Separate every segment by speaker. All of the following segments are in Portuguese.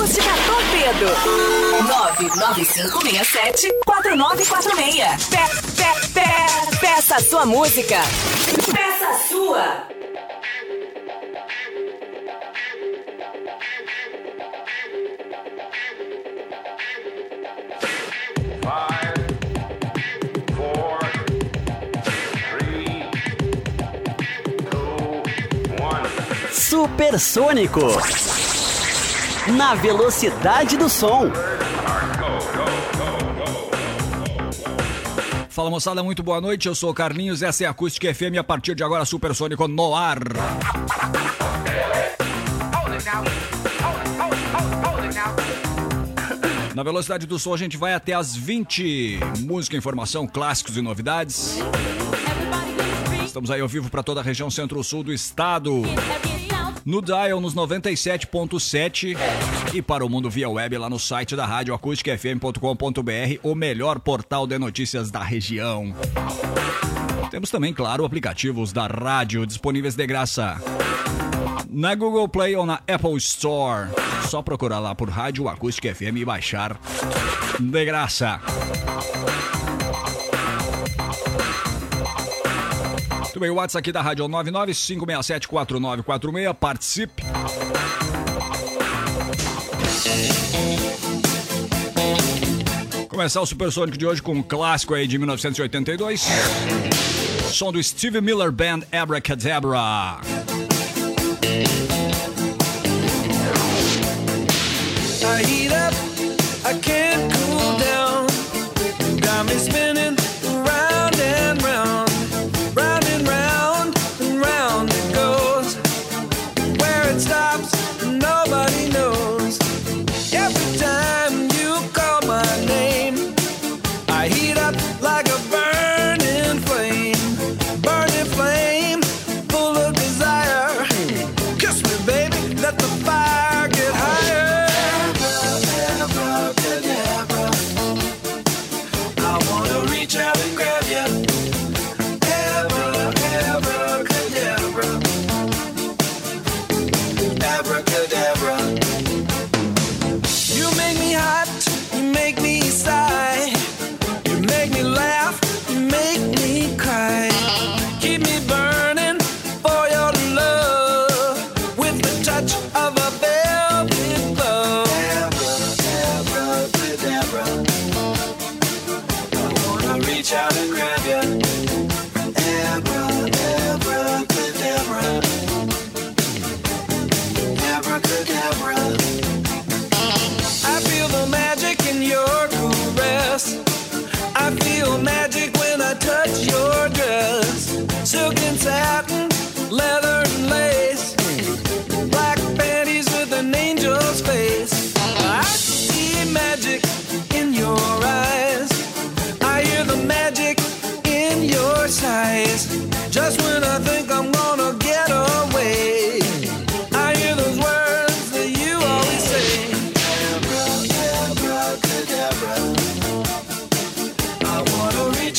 Speaker 1: Acústica Torpedo. 99567-4946. Pe, pe, pe, peça a sua música. Peça a sua.
Speaker 2: Supersônico. Na velocidade do som.
Speaker 3: Fala moçada, muito boa noite. Eu sou o Carlinhos, essa é a Acústica FM. A partir de agora, Supersônico no ar. Na velocidade do som, a gente vai até as 20. Música, informação, clássicos e novidades. Estamos aí ao vivo para toda a região centro-sul do estado. No Dial nos 97.7 e para o mundo via web lá no site da rádio acústicafm.com.br, o melhor portal de notícias da região. Temos também, claro, aplicativos da rádio disponíveis de graça na Google Play ou na Apple Store. Só procurar lá por Rádio Acústica FM e baixar de graça. Muito bem, o WhatsApp aqui da Rádio 995674946. Participe. Começar o Supersônico de hoje com um clássico aí de 1982. Som do Steve Miller Band Abracadabra.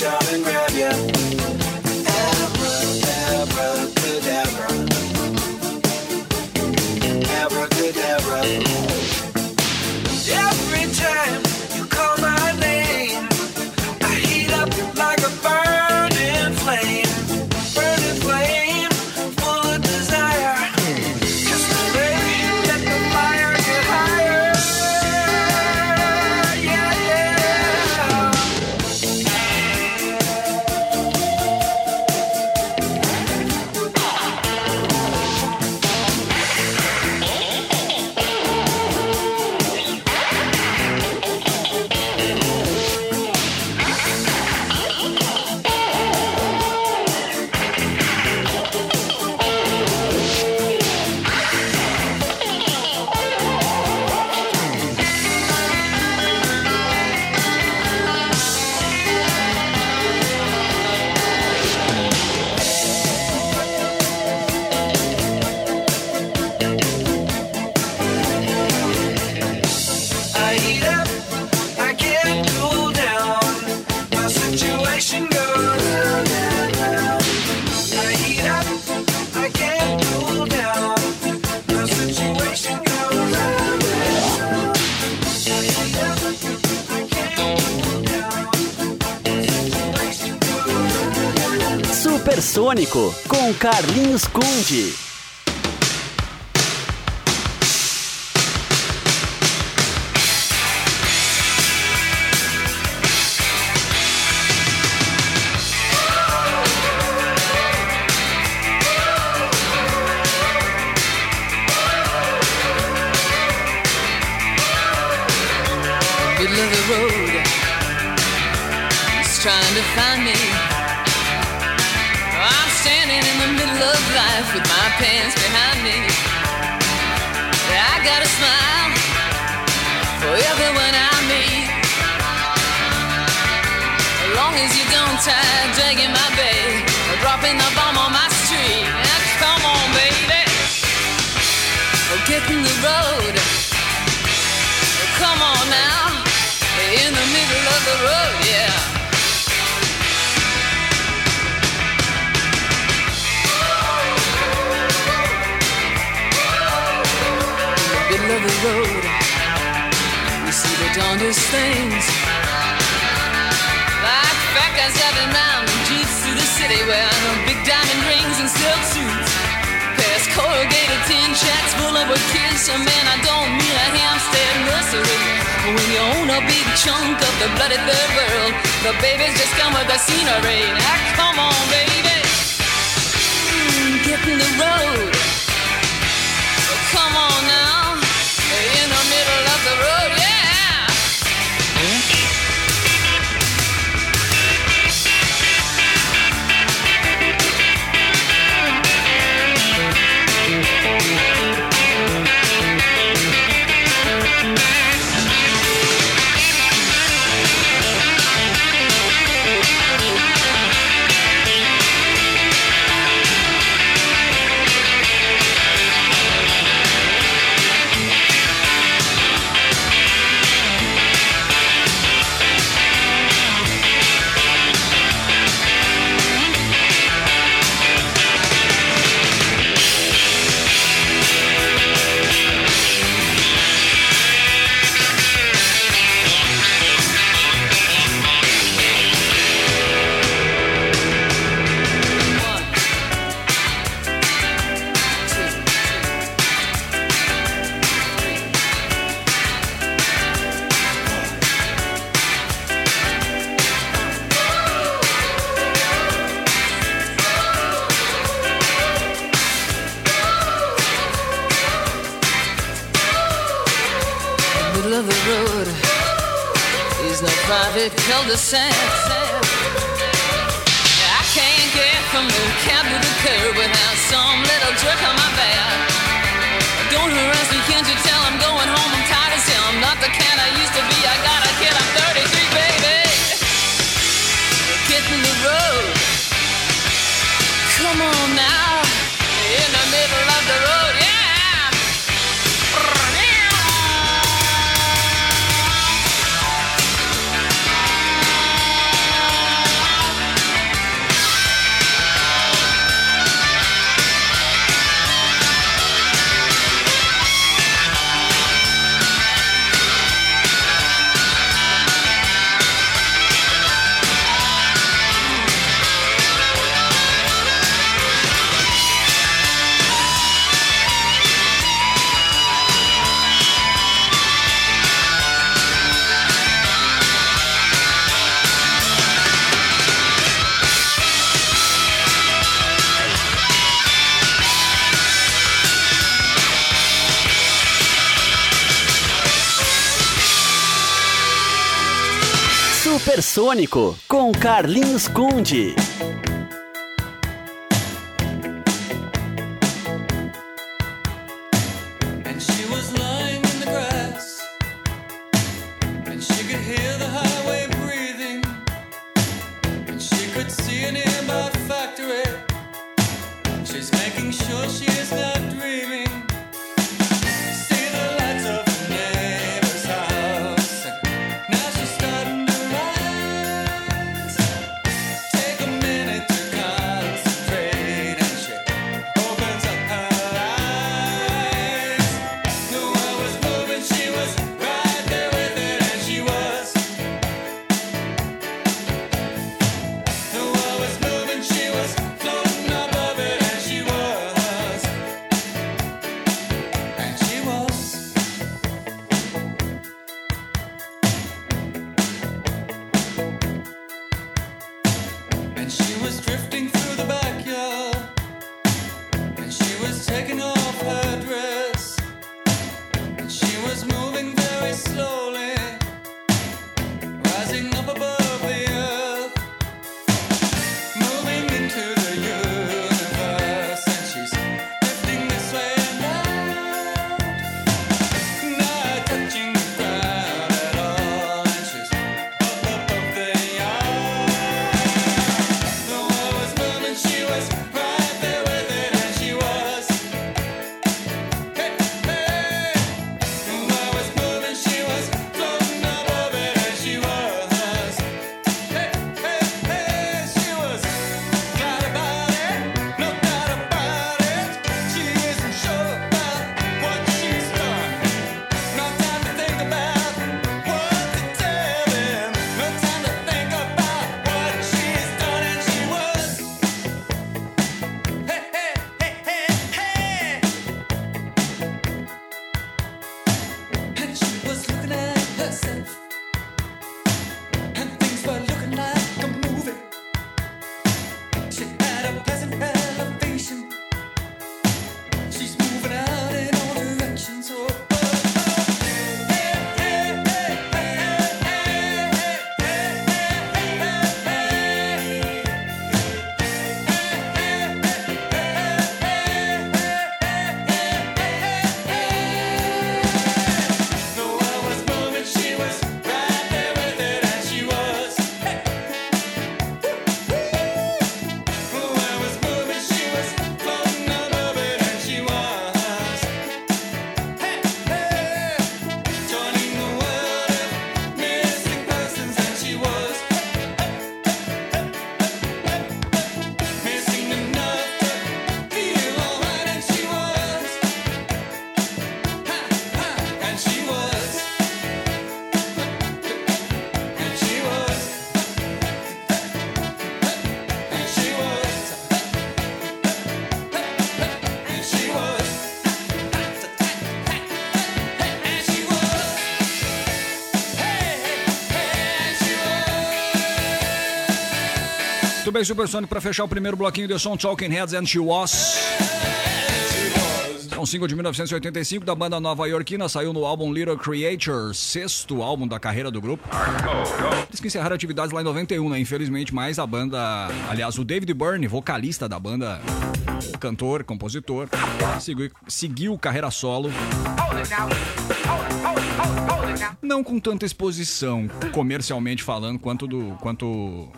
Speaker 4: reach and
Speaker 2: grab ya. Carlinhos Conde.
Speaker 5: same.
Speaker 2: Supersônico com Carlinhos Conde.
Speaker 3: Bem, Supersonic, para fechar o primeiro bloquinho de som, Talking Heads and She Was. É um single de 1985 da banda nova iorquina, saiu no álbum Little Creatures, sexto álbum da carreira do grupo. Eles que encerraram atividades lá em 91, né? Infelizmente, mas a banda, aliás, o David Byrne, vocalista da banda, cantor, compositor, seguiu, seguiu carreira solo. Não com tanta exposição, comercialmente falando, quanto do quanto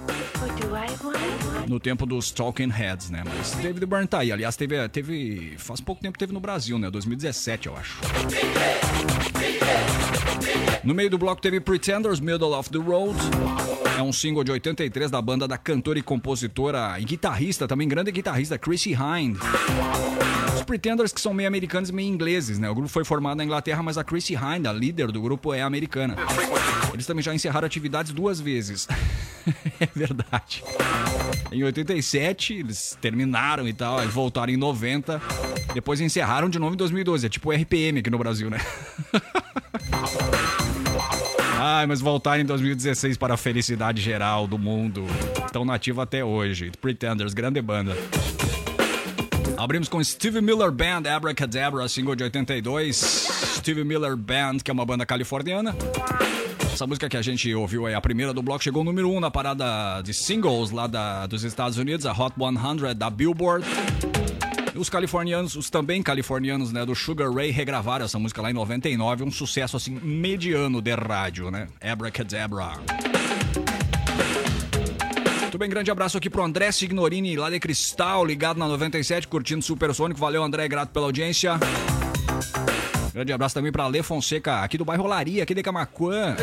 Speaker 3: no tempo dos Talking Heads, né? Mas David Byrne tá aí. Aliás, teve, teve. Faz pouco tempo teve no Brasil, né? 2017, eu acho. No meio do bloco teve Pretenders, Middle of the Road. É um single de 83 da banda da cantora e compositora e guitarrista, também grande guitarrista, Chrissy Hind. Os Pretenders que são meio americanos e meio ingleses, né? O grupo foi formado na Inglaterra, mas a Chrissy Hind, a líder do grupo, é americana. Eles também já encerraram atividades duas vezes. é verdade. Em 87, eles terminaram e tal, aí voltaram em 90, depois encerraram de novo em 2012. É tipo RPM aqui no Brasil, né? Ai, mas voltaram em 2016 para a felicidade geral do mundo. Tão nativo até hoje. Pretenders, grande banda. Abrimos com Steve Miller Band, Abracadabra, single de 82. Steve Miller Band, que é uma banda californiana. Essa música que a gente ouviu aí, a primeira do bloco, chegou número 1 um na parada de singles lá da, dos Estados Unidos, a Hot 100 da Billboard. Os californianos, os também californianos, né, do Sugar Ray regravaram essa música lá em 99, um sucesso assim mediano de rádio, né? Abracadabra. Muito bem, grande abraço aqui pro André Signorini, lá de Cristal, ligado na 97, curtindo Supersônico. Valeu, André, grato pela audiência. Grande abraço também pra Lê Fonseca, aqui do bairro Laria, aqui de Camacuã.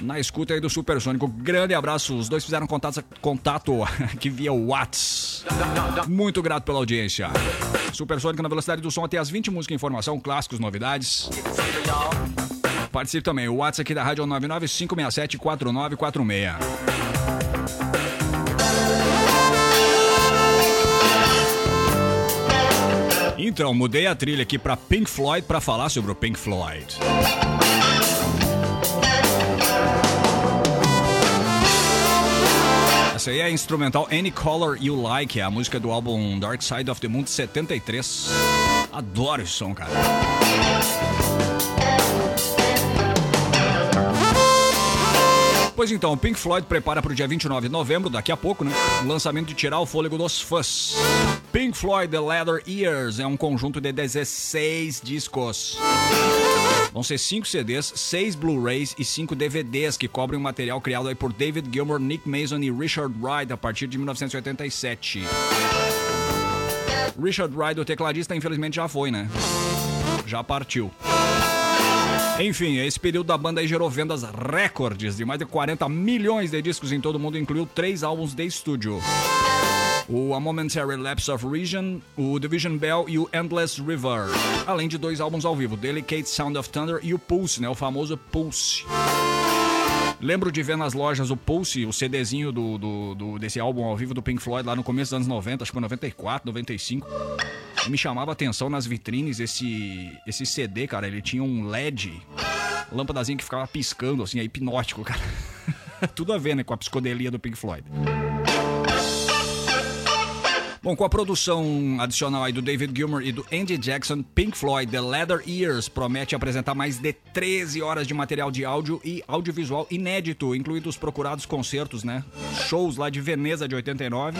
Speaker 3: Na escuta aí do Supersônico. Grande abraço. Os dois fizeram contato, contato aqui via Whats. Muito grato pela audiência. Supersônico na velocidade do som até as 20 música, informação, clássicos, novidades. Participe também. O WhatsApp aqui da Rádio 995674946. Então, mudei a trilha aqui para Pink Floyd para falar sobre o Pink Floyd. Essa aí é a instrumental Any Color You Like, é a música do álbum Dark Side of the Moon de 73. Adoro esse som, cara. Pois então, o Pink Floyd prepara para o dia 29 de novembro, daqui a pouco, né? O lançamento de Tirar o Fôlego dos Fãs. Pink Floyd The Leather Years é um conjunto de 16 discos. Vão ser 5 CDs, 6 Blu-rays e 5 DVDs que cobrem o material criado aí por David Gilmour, Nick Mason e Richard Wright a partir de 1987. Richard Wright, o tecladista, infelizmente já foi, né? Já partiu. Enfim, esse período da banda gerou vendas recordes de mais de 40 milhões de discos em todo o mundo, incluiu três álbuns de estúdio. O A Momentary Lapse of Region, o Division Bell e o Endless River. Além de dois álbuns ao vivo, Delicate Sound of Thunder e o Pulse, né? O famoso Pulse. Lembro de ver nas lojas o Pulse, o CDzinho do, do, do, desse álbum ao vivo do Pink Floyd lá no começo dos anos 90, acho que foi 94, 95. E me chamava atenção nas vitrines esse, esse CD, cara. Ele tinha um LED, lâmpadazinha que ficava piscando, assim, é hipnótico, cara. Tudo a ver, né, com a psicodelia do Pink Floyd. Bom, com a produção adicional aí do David Gilmour e do Andy Jackson, Pink Floyd The Leather Years promete apresentar mais de 13 horas de material de áudio e audiovisual inédito, incluindo os procurados concertos, né? Shows lá de Veneza de 89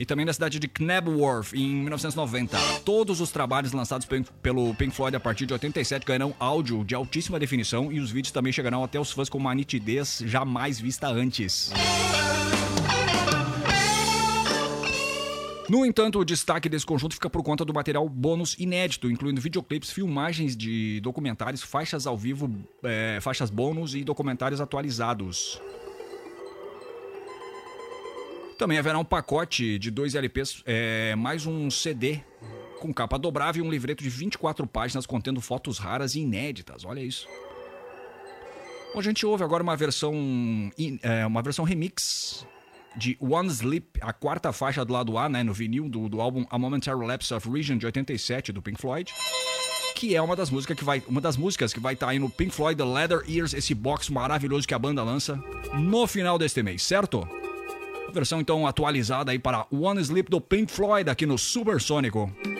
Speaker 3: e também na cidade de Knebworth em 1990. Todos os trabalhos lançados pelo Pink Floyd a partir de 87 ganharão áudio de altíssima definição e os vídeos também chegarão até os fãs com uma nitidez jamais vista antes. No entanto, o destaque desse conjunto fica por conta do material bônus inédito, incluindo videoclipes, filmagens de documentários, faixas ao vivo, é, faixas bônus e documentários atualizados. Também haverá um pacote de dois LPs, é, mais um CD com capa dobrável e um livreto de 24 páginas contendo fotos raras e inéditas. Olha isso. Bom, a gente ouve agora uma versão, é, uma versão remix de One Sleep, a quarta faixa do lado A, né, no vinil do, do álbum A Momentary Lapse of Region de 87 do Pink Floyd, que é uma das músicas que vai, uma das músicas que vai estar tá aí no Pink Floyd The Leather Ears, esse box maravilhoso que a banda lança no final deste mês, certo? Versão então atualizada aí para One Sleep do Pink Floyd aqui no Supersônico.
Speaker 4: Restless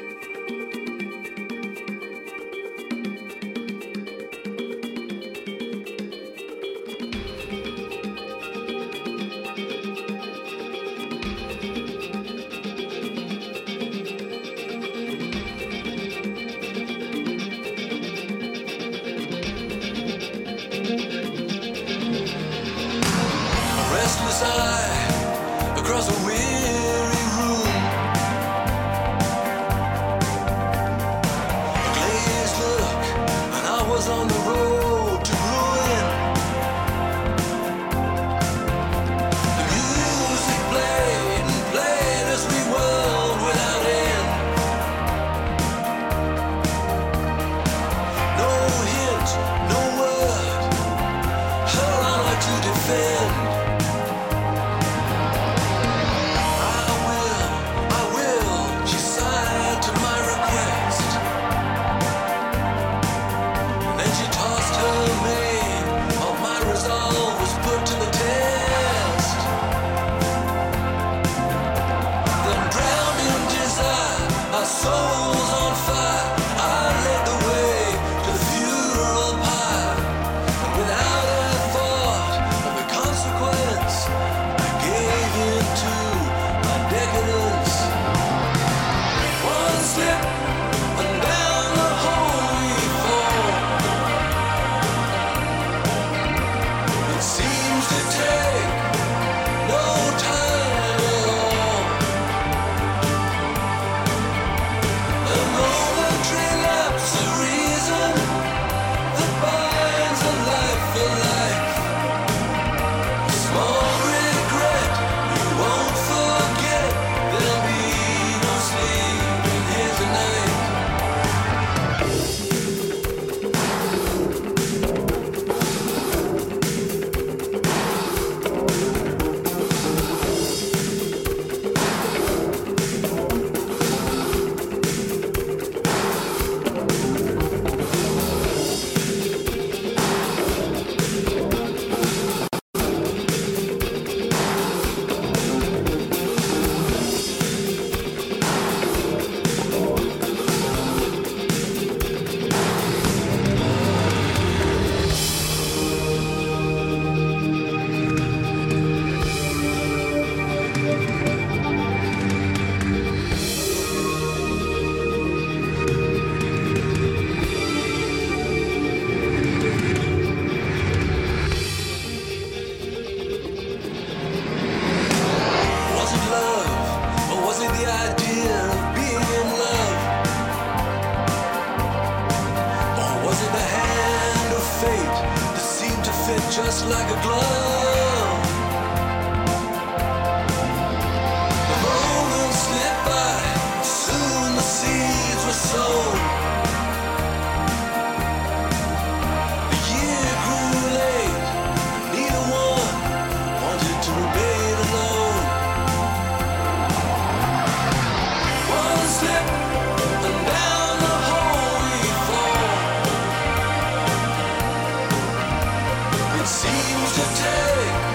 Speaker 4: seems to take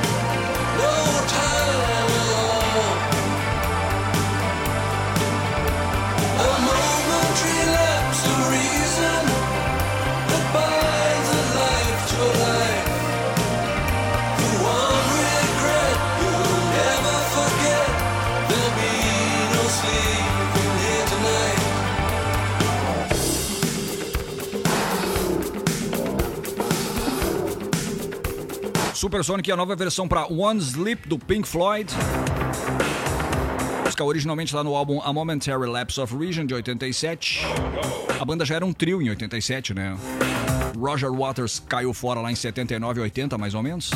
Speaker 3: Supersonic é a nova versão para One Sleep do Pink Floyd. Música originalmente lá no álbum A Momentary Lapse of Reason de 87. A banda já era um trio em 87, né? Roger Waters caiu fora lá em 79 e 80, mais ou menos.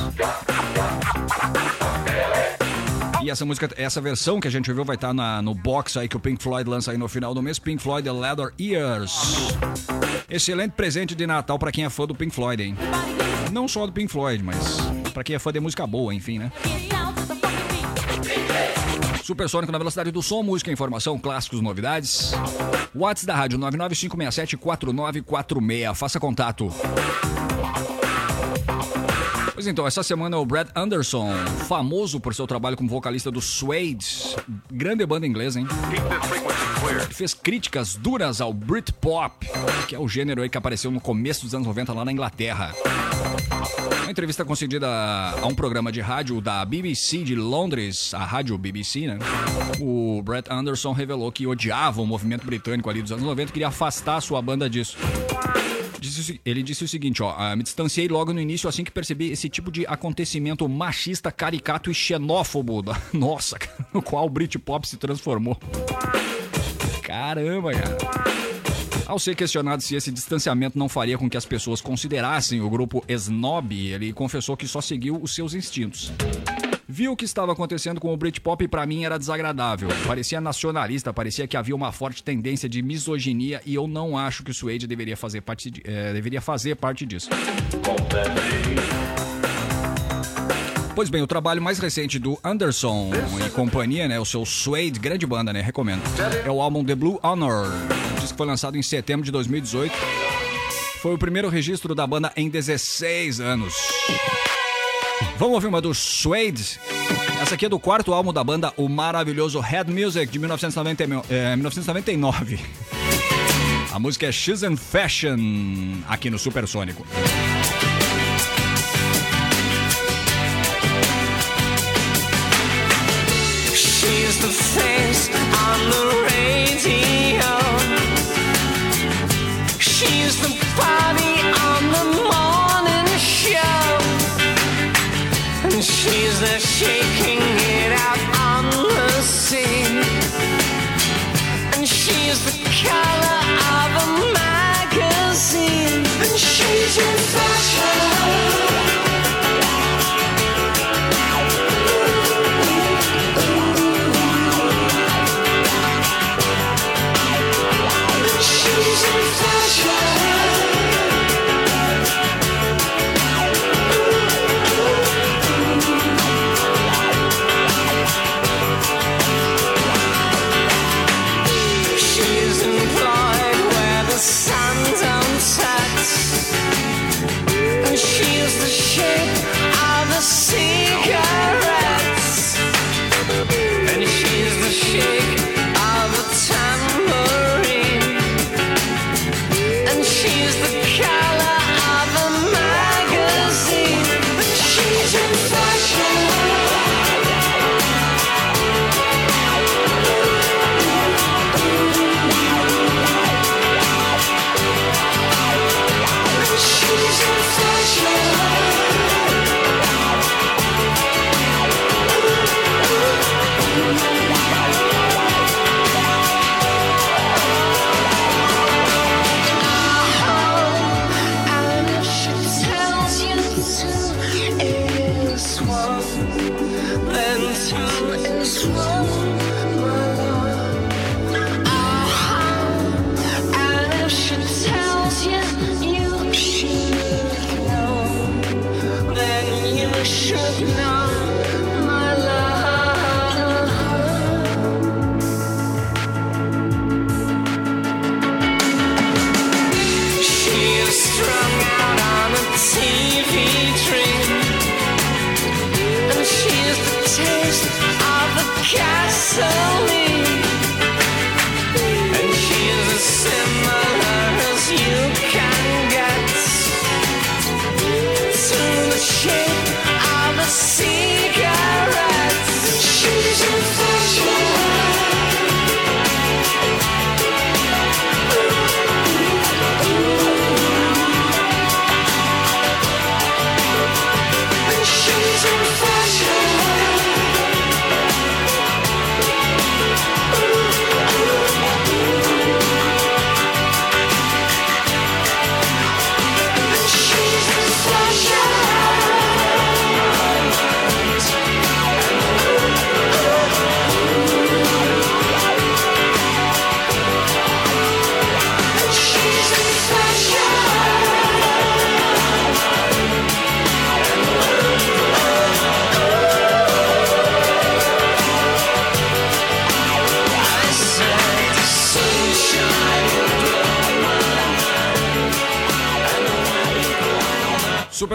Speaker 3: E essa música, essa versão que a gente ouviu vai estar na- no box aí que o Pink Floyd lança aí no final do mês, Pink Floyd The Leather Ears. Excelente presente de Natal pra quem é fã do Pink Floyd, hein? Não só do Pink Floyd, mas pra quem é fã de música boa, enfim, né? Supersônico na velocidade do som, música, informação, clássicos, novidades. WhatsApp da rádio 995674946. Faça contato. Pois então, essa semana o Brad Anderson, famoso por seu trabalho como vocalista do Suede, grande banda inglesa, hein? Fez críticas duras ao Britpop, que é o gênero aí que apareceu no começo dos anos 90 lá na Inglaterra. Uma entrevista concedida a um programa de rádio da BBC de Londres, a rádio BBC, né? O Brett Anderson revelou que odiava o movimento britânico ali dos anos 90 e queria afastar sua banda disso. Ele disse o seguinte, ó, "Ah, me distanciei logo no início assim que percebi esse tipo de acontecimento machista, caricato e xenófobo, da, nossa, no qual o Britpop se transformou. Caramba, cara. Ao ser questionado se esse distanciamento não faria com que as pessoas considerassem o grupo snob, ele confessou que só seguiu os seus instintos. Viu o que estava acontecendo com o Britpop e pra mim era desagradável. Parecia nacionalista, parecia que havia uma forte tendência de misoginia e eu não acho que o Suede deveria fazer parte, de- eh, deveria fazer parte disso. Pois bem, o trabalho mais recente do Anderson e companhia, né, o seu Suede, grande banda, né, recomendo. É o álbum The Blue Honor, disco que foi lançado em setembro de 2018. Foi o primeiro registro da banda em 16 anos. Vamos ouvir uma do Suede? Essa aqui é do quarto álbum da banda, o maravilhoso Head Music, de 1990, eh, 1999. A música é She's in Fashion, aqui no Supersônico.
Speaker 6: She's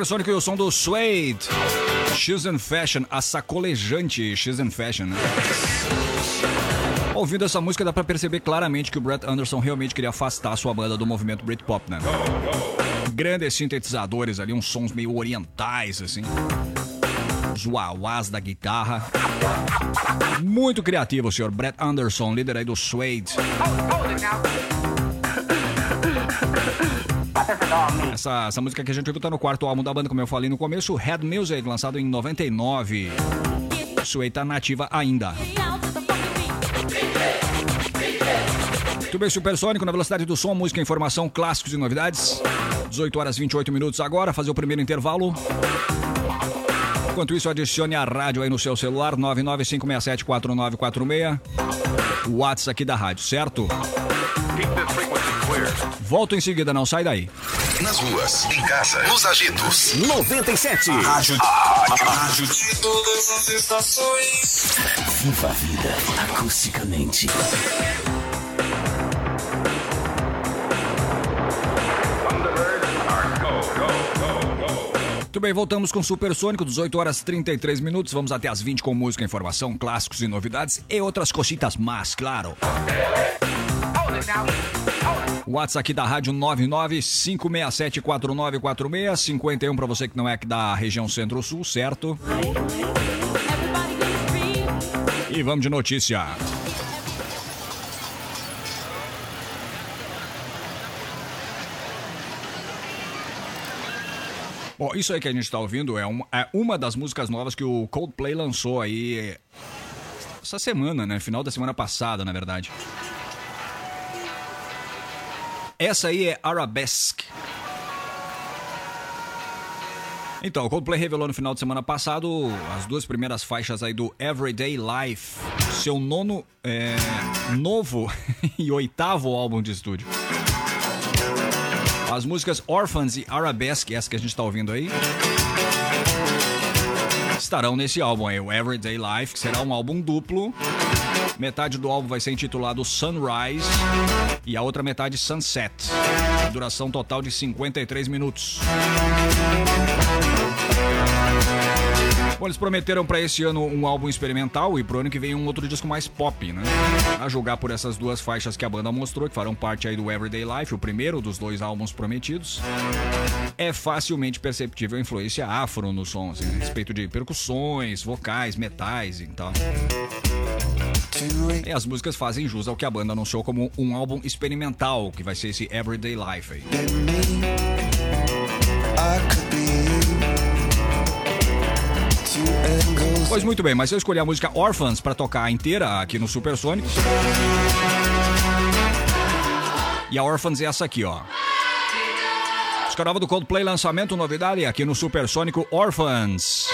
Speaker 3: Supersônico e o som do Suede. She's in Fashion, a sacolejante She's in Fashion, né? Ouvindo essa música dá pra perceber claramente que o Brett Anderson realmente queria afastar sua banda do movimento Britpop, né? Grandes sintetizadores ali, uns sons meio orientais, assim. Os wah da guitarra. Muito criativo, senhor Brett Anderson, líder aí do Suede. Essa, essa música que a gente ouviu tá no quarto álbum da banda, como eu falei no começo, Head Music, lançado em 99. Suede tá nativa ainda. Muito bem, Supersônico, na velocidade do som, música, informação, clássicos e novidades. 18 horas 28 minutos agora, fazer o primeiro intervalo. Enquanto isso, adicione a rádio aí no seu celular, 995674946. O WhatsApp aqui da rádio, certo? Volto em seguida, não sai daí.
Speaker 7: Nas ruas, em casa, nos agitos.
Speaker 2: 97.
Speaker 7: Rádio. A rádio de
Speaker 4: Todas as estações.
Speaker 2: Viva a vida acusticamente.
Speaker 3: Muito bem, voltamos com Supersônico, 18 horas 33 minutos. Vamos até as 20 com música, informação, clássicos e novidades e outras cositas mais, claro. WhatsApp aqui da Rádio 995674946, 51 para você que não é aqui da região Centro-Sul, certo? E vamos de notícia. Bom, isso aí que a gente está ouvindo é, um- é uma das músicas novas que o Coldplay lançou aí essa semana, né? Final da semana passada, na verdade. Essa aí é Arabesque. Então, o Coldplay revelou no final de semana passado as duas primeiras faixas aí do Everyday Life, seu nono, é, novo e oitavo álbum de estúdio. As músicas Orphans e Arabesque, essa que a gente tá ouvindo aí, estarão nesse álbum aí, o Everyday Life, que será um álbum duplo. Metade do álbum vai ser intitulado Sunrise e a outra metade Sunset. Duração total de 53 minutos. Bom, eles prometeram para esse ano um álbum experimental e pro ano que vem um outro disco mais pop, né? A julgar por essas duas faixas que a banda mostrou, que farão parte aí do Everyday Life, o primeiro dos dois álbuns prometidos, é facilmente perceptível a influência afro no som, assim, a respeito de percussões, vocais, metais e tal. E as músicas fazem jus ao que a banda anunciou como um álbum experimental, que vai ser esse Everyday Life aí. Pois muito bem, mas eu escolhi a música Orphans pra tocar inteira aqui no Supersônico. E a Orphans é essa aqui, ó. Música nova do Coldplay, lançamento, novidade aqui no Supersônico Orphans.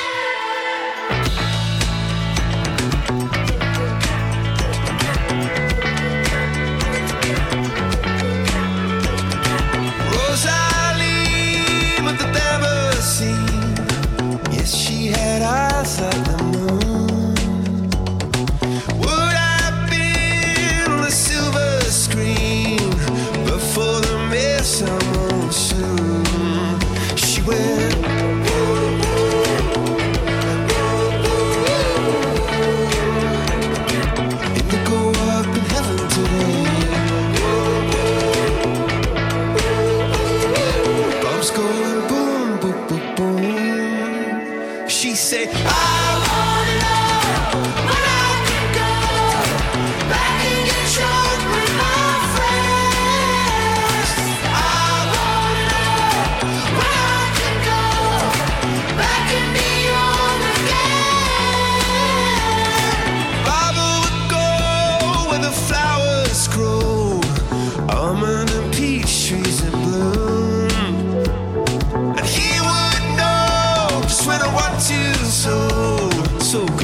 Speaker 4: So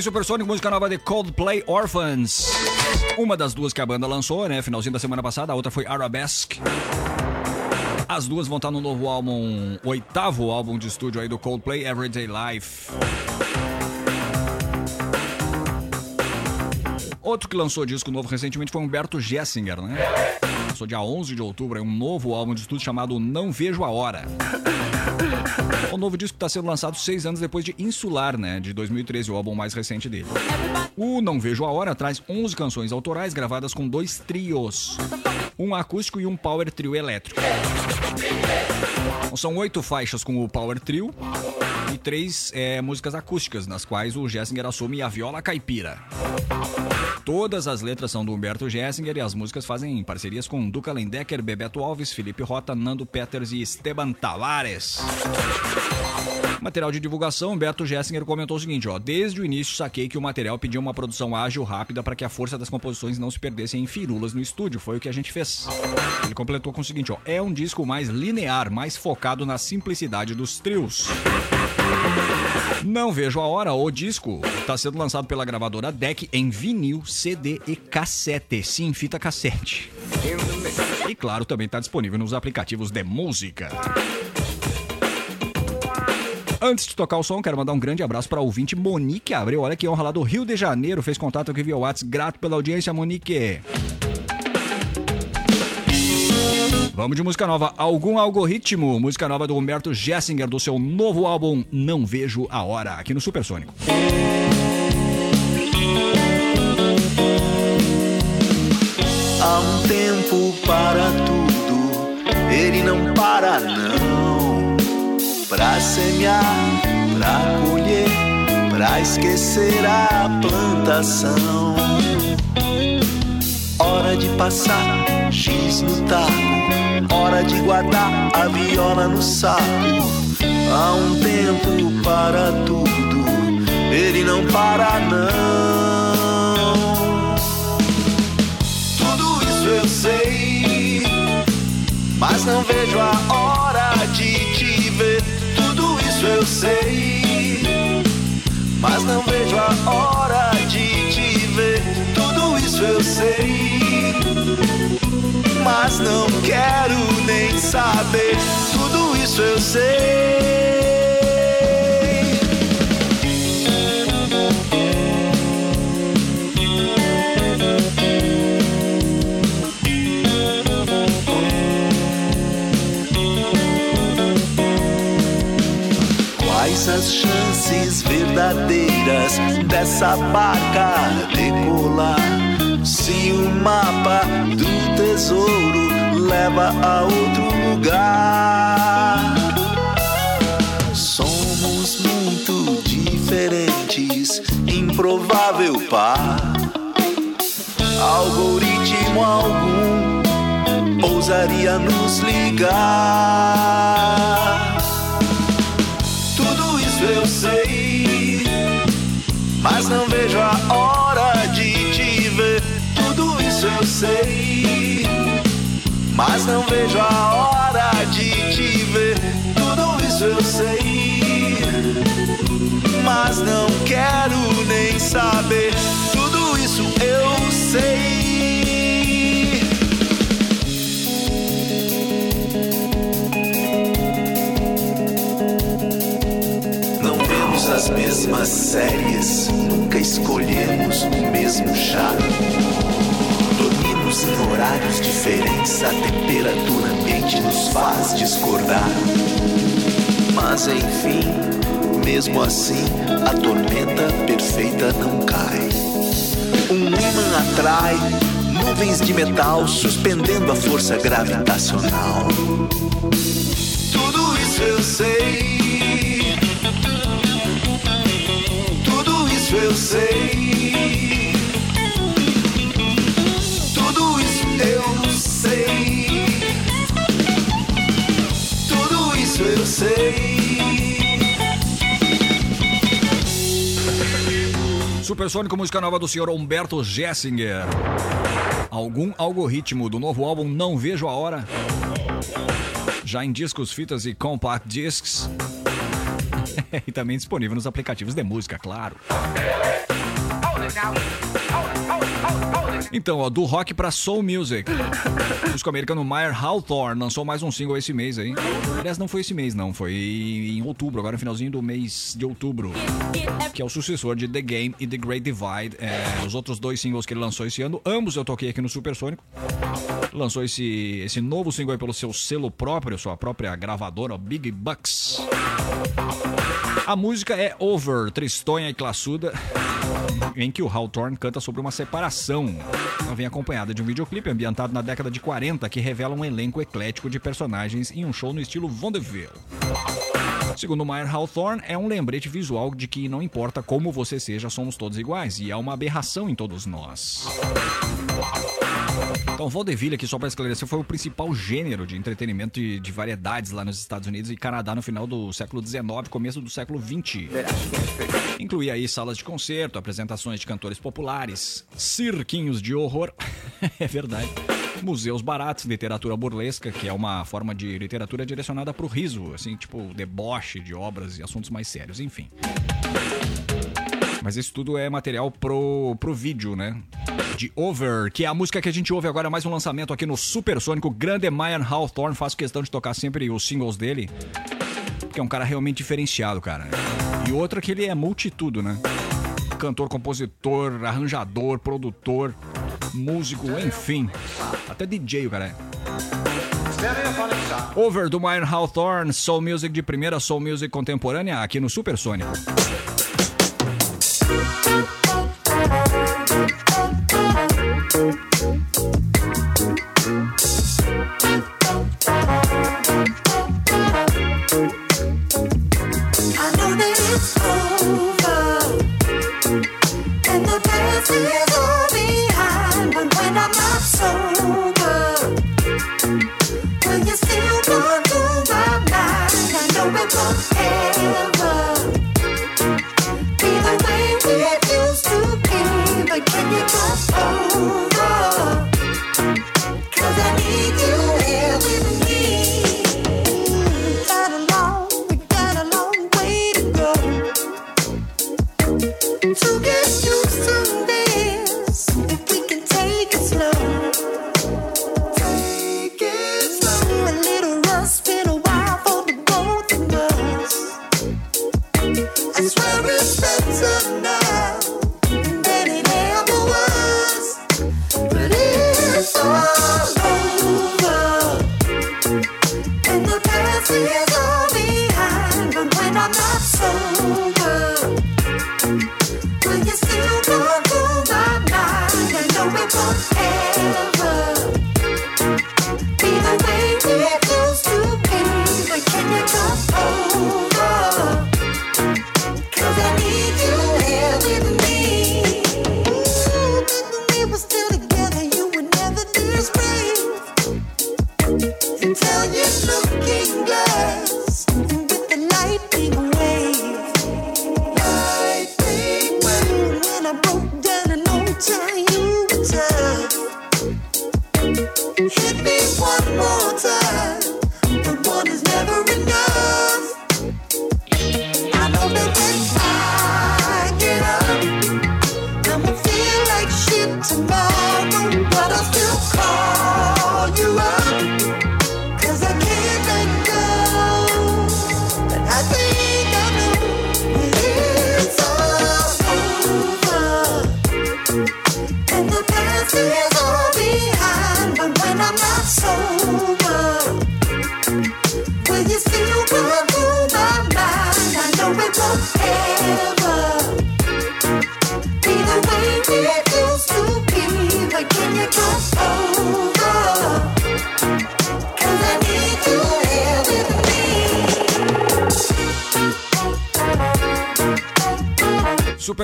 Speaker 3: bem, Supersônico, música nova de Coldplay Orphans. Uma das duas que a banda lançou, né? Finalzinho da semana passada, a outra foi Arabesque. As duas vão estar no novo álbum, oitavo álbum de estúdio aí do Coldplay, Everyday Life. Outro que lançou disco novo recentemente foi Humberto Gessinger, né? Lançou dia 11 de outubro um novo álbum de estúdio chamado Não Vejo a Hora. O novo disco está sendo lançado seis anos depois de Insular, né? De 2013, o álbum mais recente dele. O Não Vejo a Hora traz 11 canções autorais gravadas com dois trios. Um acústico e um power trio elétrico. São oito faixas com o power trio três é, músicas acústicas, nas quais o Gessinger assume a viola caipira. Todas as letras são do Humberto Gessinger e as músicas fazem parcerias com Duca Lendecker, Bebeto Alves, Felipe Rota, Nando Peters e Esteban Tavares. Material de divulgação, Humberto Gessinger comentou o seguinte, ó, desde o início saquei que o material pedia uma produção ágil, rápida, para que a força das composições não se perdessem em firulas no estúdio, foi o que a gente fez. Ele completou com o seguinte, ó, é um disco mais linear, mais focado na simplicidade dos trios. Não vejo a hora, o disco está sendo lançado pela gravadora Deck em vinil, CD e cassete. Sim, fita cassete. E claro, também está disponível nos aplicativos de música. Antes de tocar o som, quero mandar um grande abraço para a ouvinte Monique Abreu. Olha que honra lá do Rio de Janeiro. Fez contato aqui via WhatsApp. Grato pela audiência, Monique. Vamos de música nova. Algum algoritmo. Música nova do Humberto Gessinger, do seu novo álbum Não Vejo a Hora, aqui no Supersônico.
Speaker 8: Há um tempo para tudo, ele não para não. Pra semear, pra colher, pra esquecer a plantação. Hora de passar X no taco, hora de guardar a viola no saco. Há um tempo para tudo, ele não para não. Tudo isso eu sei, mas não vejo a hora de te ver. Tudo isso eu sei, mas não vejo a hora de te ver. Tudo isso eu sei, mas não quero nem saber. Tudo isso eu sei. Quais as chances verdadeiras dessa barca decolar? Se o mapa do tesouro leva a outro lugar. Somos muito diferentes, improvável par. Algoritmo algum ousaria nos ligar. Tudo isso eu sei, mas não vejo a hora de te ver. Tudo isso eu sei, mas não vejo a hora de te ver. Tudo isso eu sei, mas não quero nem saber. Tudo isso eu sei. As mesmas séries, nunca escolhemos o mesmo chá. Em horários diferentes, a temperatura ambiente nos faz discordar. Mas enfim, mesmo assim, a tormenta perfeita não cai. Um imã atrai nuvens de metal suspendendo a força gravitacional. Tudo isso eu sei. Tudo isso eu sei.
Speaker 3: Supersônico, música nova do senhor Humberto Gessinger. Algum algoritmo do novo álbum Não Vejo a Hora. Já em discos, fitas e compact discs. e também disponível nos aplicativos de música, claro. Então, ó, do rock pra soul music. O músico americano Meyer Hawthorne lançou mais um single esse mês aí. Aliás, não foi esse mês, não. Foi em outubro, agora no finalzinho do mês de outubro. Que é o sucessor de The Game e The Great Divide. É, os outros dois singles que ele lançou esse ano, ambos eu toquei aqui no Supersônico. Lançou esse, esse novo single aí pelo seu selo próprio, sua própria gravadora, Big Bucks. A música é Over, tristonha e classuda, em que o Hawthorne canta sobre uma separação. Ela vem acompanhada de um videoclipe ambientado na década de 40 que revela um elenco eclético de personagens em um show no estilo vaudeville. Segundo Meyer Hawthorne, é um lembrete visual de que não importa como você seja, somos todos iguais e há uma aberração em todos nós. Então, vaudeville aqui, só para esclarecer, foi o principal gênero de entretenimento de, de variedades lá nos Estados Unidos e Canadá no final do século XIX, começo do século XX. Incluía aí salas de concerto, apresentações de cantores populares, cirquinhos de horror, é verdade, museus baratos, literatura burlesca, que é uma forma de literatura direcionada para o riso, assim, tipo deboche de obras e assuntos mais sérios, enfim. Mas isso tudo é material pro, pro vídeo, né? De Over, que é a música que a gente ouve agora, mais um lançamento aqui no Supersônico. Grande Mayan Hawthorne, faço questão de tocar sempre os singles dele. Porque é um cara realmente diferenciado, cara. E outra que ele é multitudo, né? Cantor, compositor, arranjador, produtor, músico, enfim. Até DJ o cara é. Over do Mayan Hawthorne, Soul Music de primeira, Soul Music contemporânea, aqui no Supersônico.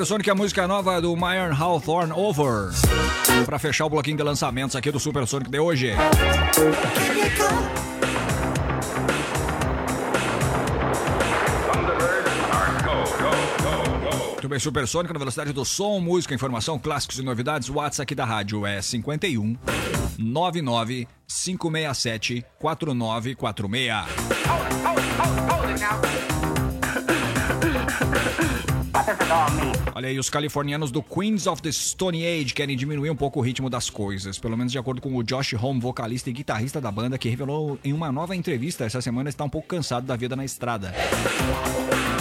Speaker 3: Supersonic, a música nova do Myron Hawthorne Over. Pra fechar o bloquinho de lançamentos aqui do Supersonic de hoje. Muito bem, Supersônica na velocidade do som, música, informação, clássicos e novidades. O WhatsApp aqui da rádio é 51 99 567 4946. Olha aí, os californianos do Queens of the Stone Age querem diminuir um pouco o ritmo das coisas. Pelo menos de acordo com o Josh Home, vocalista e guitarrista da banda, que revelou em uma nova entrevista essa semana está um pouco cansado da vida na estrada.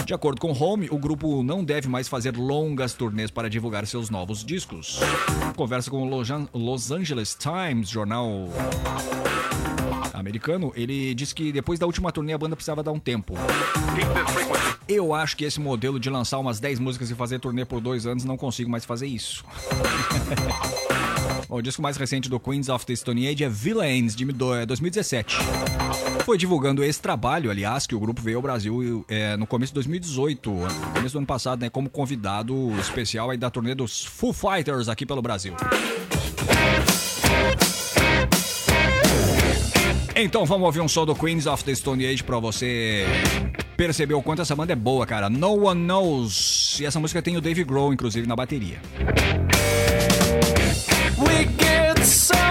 Speaker 3: De acordo com Home, o grupo não deve mais fazer longas turnês para divulgar seus novos discos. Conversa com o Los An- Los Angeles Times, jornal americano, ele disse que depois da última turnê a banda precisava dar um tempo. Eu acho que esse modelo de lançar umas 10 músicas e fazer turnê por dois anos não consigo mais fazer isso. Bom, o disco mais recente do Queens of the Stone Age é Villains, de do- é 2017. Foi divulgando esse trabalho, aliás, que o grupo veio ao Brasil é, no começo de 2018, no começo do ano passado, né, como convidado especial aí da turnê dos Foo Fighters aqui pelo Brasil. Então vamos ouvir um som do Queens of the Stone Age pra você perceber o quanto essa banda é boa, cara. No One Knows. E essa música tem o Dave Grohl, inclusive, na bateria.
Speaker 4: We get some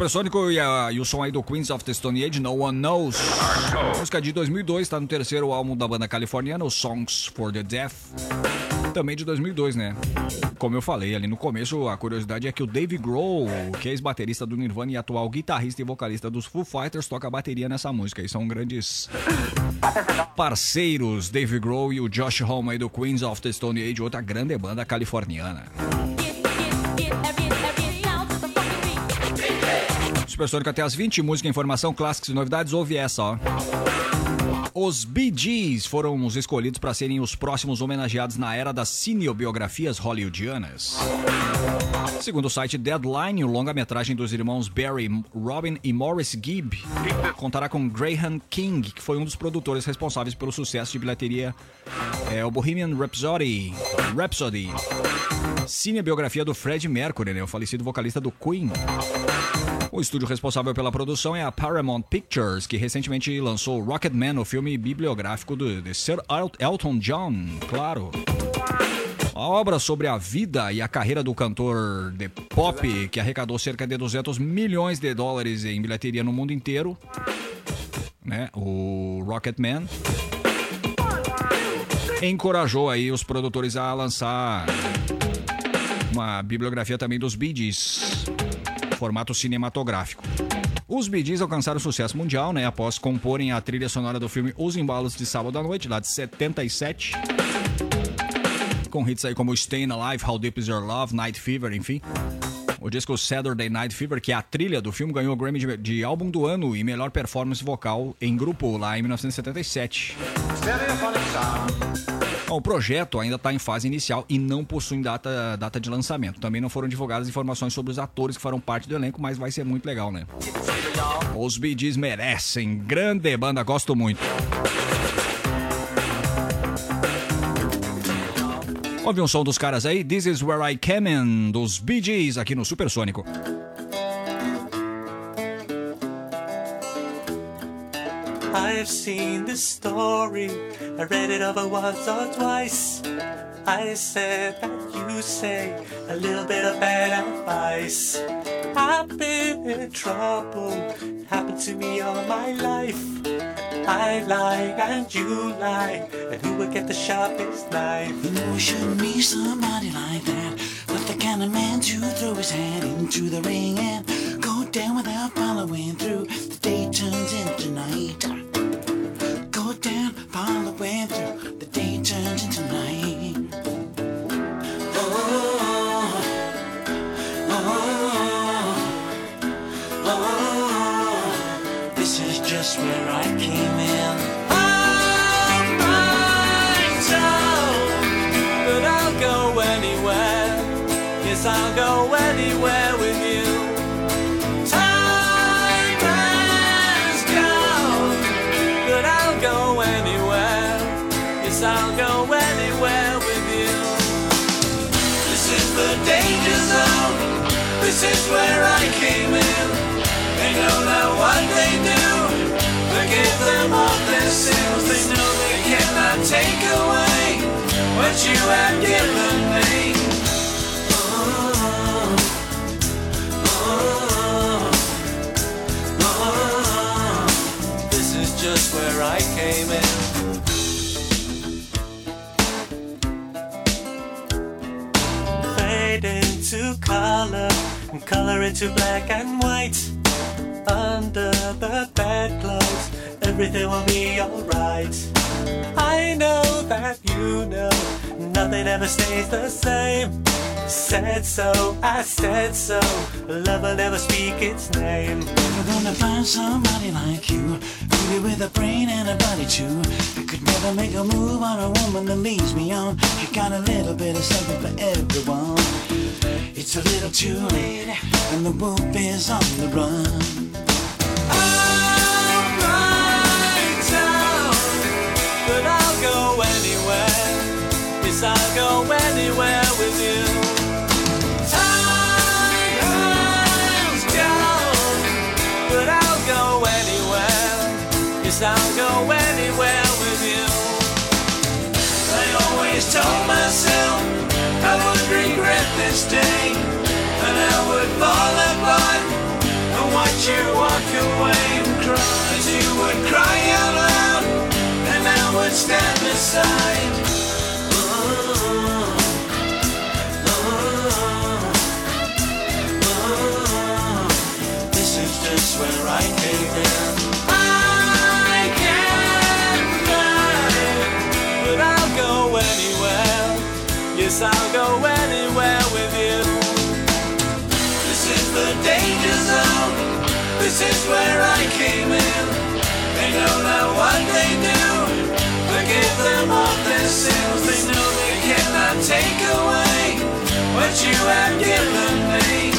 Speaker 3: Supersônico e, a- e o som aí do Queens of the Stone Age, No One Knows. Música de 2002, tá no terceiro álbum da banda californiana, o Songs for the Deaf. Também de 2002, né? Como eu falei ali no começo, a curiosidade é que o Dave Grohl, que é ex-baterista do Nirvana e atual guitarrista e vocalista dos Foo Fighters, toca bateria nessa música. E são grandes parceiros, Dave Grohl e o Josh Homme do Queens of the Stone Age, outra grande banda californiana. Supersônico até as 20, música, informação, clássicos e novidades, ouve essa, ó. Os Bee Gees foram os escolhidos para serem os próximos homenageados na era das cinebiografias hollywoodianas. Segundo o site Deadline, o longa-metragem dos irmãos Barry, Robin e Morris Gibb contará com Graham King, que foi um dos produtores responsáveis pelo sucesso de bilheteria é, o Bohemian Rhapsody. Rhapsody. Cinebiografia do Fred Mercury, né, o falecido vocalista do Queen. O estúdio responsável pela produção é a Paramount Pictures, que recentemente lançou Rocketman, o filme bibliográfico do, de Sir El- Elton John, claro. A obra sobre a vida e a carreira do cantor de pop, que arrecadou cerca de 200 milhões de dólares em bilheteria no mundo inteiro, né, o Rocketman, encorajou aí os produtores a lançar uma bibliografia também dos Bee Gees, formato cinematográfico. Os Gees alcançaram sucesso mundial, né, após comporem a trilha sonora do filme Os Embalos de Sábado à Noite, lá de 77, com hits aí como Staying Alive, How Deep Is Your Love, Night Fever, enfim. O disco Saturday Night Fever, que é a trilha do filme, ganhou o Grammy de, de álbum do ano e melhor performance vocal em grupo lá em 1977. Bom, o projeto ainda está em fase inicial e não possui data, data de lançamento. Também não foram divulgadas informações sobre os atores que farão parte do elenco, mas vai ser muito legal, né? Os Gees merecem. Grande banda, gosto muito. Ouve um som dos caras aí? This is where I came in, dos Gees, aqui no Supersônico.
Speaker 4: I've seen this story, I read it over once or twice. I said that you say a little bit of bad advice. I've been in trouble, it happened to me all my life. I lie and you lie, and who will get the sharpest knife?
Speaker 6: You know, shouldn't be somebody like that. Not the kind of man to throw his hat into the ring and go down without following through. The turns into night. Go down, following through. The day turns into night. Oh, oh, oh, this is just where
Speaker 4: This is where I came in. They know that what they do. Forgive them all their sins. They know they cannot take away what you have given me. Oh, oh, oh, this is just where I came in. Fade into color and color into black and white. Under the bedclothes, everything will be alright. I know that you know nothing ever stays the same. Said so, I said so. Love will never speak its name.
Speaker 6: Never gonna find somebody like you. Beauty with a brain and a body too. I could never make a move on a woman that leaves me on. You got a little bit of something for everyone. It's a little too late, and the wolf is on the run.
Speaker 4: Alright, so, but I'll go anywhere. I would regret this day, and I would fall apart and watch you walk away and cry as you would cry out loud, and I would stand beside. This is just where I came in. I can't fly, but I'll go anywhere. Yes, I'll go anywhere is where I came in. They know not what they do. Forgive them of their sins. They know they cannot take away what you have given me.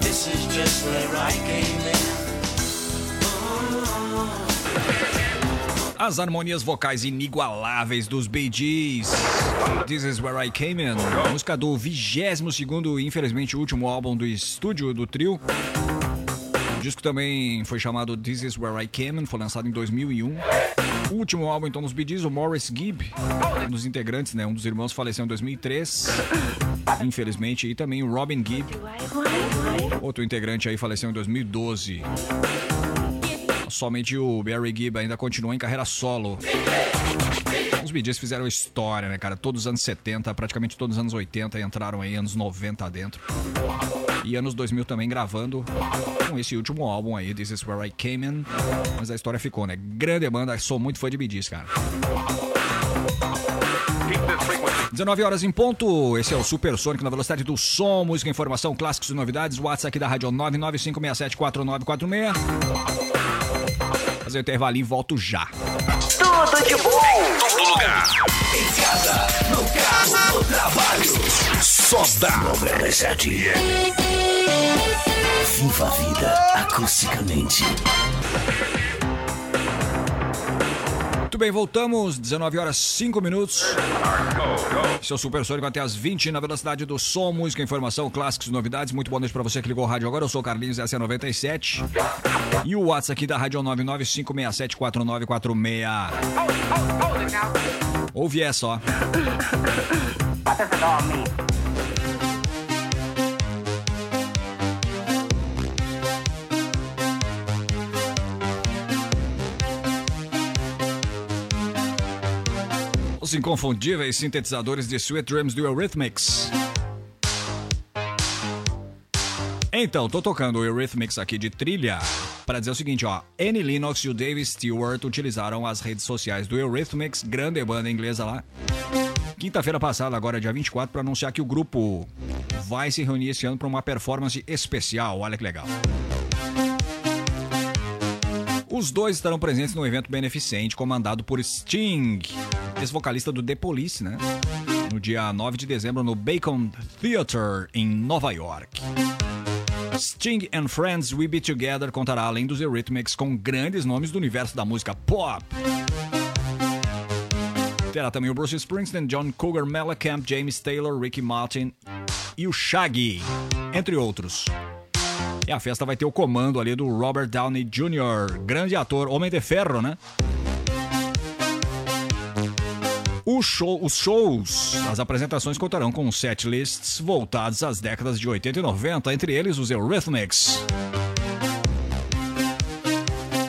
Speaker 4: This is just where I came
Speaker 3: As harmonias vocais inigualáveis dos Bee Gees. This is where I came in. Música do 22º, infelizmente, último álbum do estúdio do trio. O disco também foi chamado This is where I came in, foi lançado em 2001. O último álbum, então, dos Bee Gees, o Morris Gibb, um dos integrantes, né? Um dos irmãos faleceu em 2003, infelizmente. E também o Robin Gibb, outro integrante aí, faleceu em 2012. Somente o Barry Gibb ainda continua em carreira solo. Os Gees fizeram história, né, cara? Todos os anos 70, praticamente todos os anos 80 entraram aí, anos 90 dentro. E anos 2000 também gravando com esse último álbum aí, This Is Where I Came In. Mas a história ficou, né? Grande banda, sou muito fã de Gees, cara. 19 horas em ponto, esse é o Super Sônico na velocidade do som, música, informação, clássicos e novidades. WhatsApp aqui da Rádio 995674946. Fazer o intervalinho e volto já.
Speaker 7: Tudo de bom.
Speaker 9: Todo lugar. Em casa, no carro, no trabalho. Só dá 97. Viva a vida acusticamente.
Speaker 3: Bem, voltamos. 19 horas 5 minutos. Seu Super Sônico até as 20 na velocidade do som, música, informação, clássicos e novidades. Muito boa noite pra você que ligou o rádio agora. Eu sou o Carlinhos, essa é a 97. E o WhatsApp aqui da Rádio 995674946. Ouve essa, ó. Os inconfundíveis sintetizadores de Sweet Dreams do Eurythmics. Então, tô tocando o Eurythmics aqui de trilha para dizer o seguinte, ó. Annie Lennox e o Dave Stewart utilizaram as redes sociais do Eurythmics, grande banda inglesa lá. Quinta-feira passada, agora dia 24, para anunciar que o grupo vai se reunir esse ano para uma performance especial. Olha que legal. Os dois estarão presentes no evento beneficente comandado por Sting, ex-vocalista do The Police, né? No dia 9 de dezembro no Bacon Theatre, em Nova York. Sting and Friends We Be Together contará, além dos Eurythmics, com grandes nomes do universo da música pop. Terá também o Bruce Springsteen, John Cougar Mellencamp, James Taylor, Ricky Martin e o Shaggy, entre outros. E a festa vai ter o comando ali do Robert Downey Jr., grande ator, homem de ferro, né? Show- os shows, as apresentações contarão com set lists voltados às décadas de 80 e 90, entre eles os Eurythmics.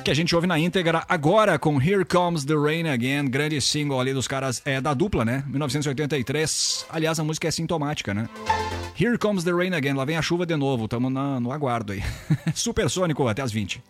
Speaker 3: Que a gente ouve na íntegra agora com Here Comes the Rain Again, grande single ali dos caras é da dupla, né? 1983. Aliás, a música é sintomática, né? Here Comes the Rain Again, lá vem a chuva de novo, tamo na- no aguardo aí. Supersônico até as 20.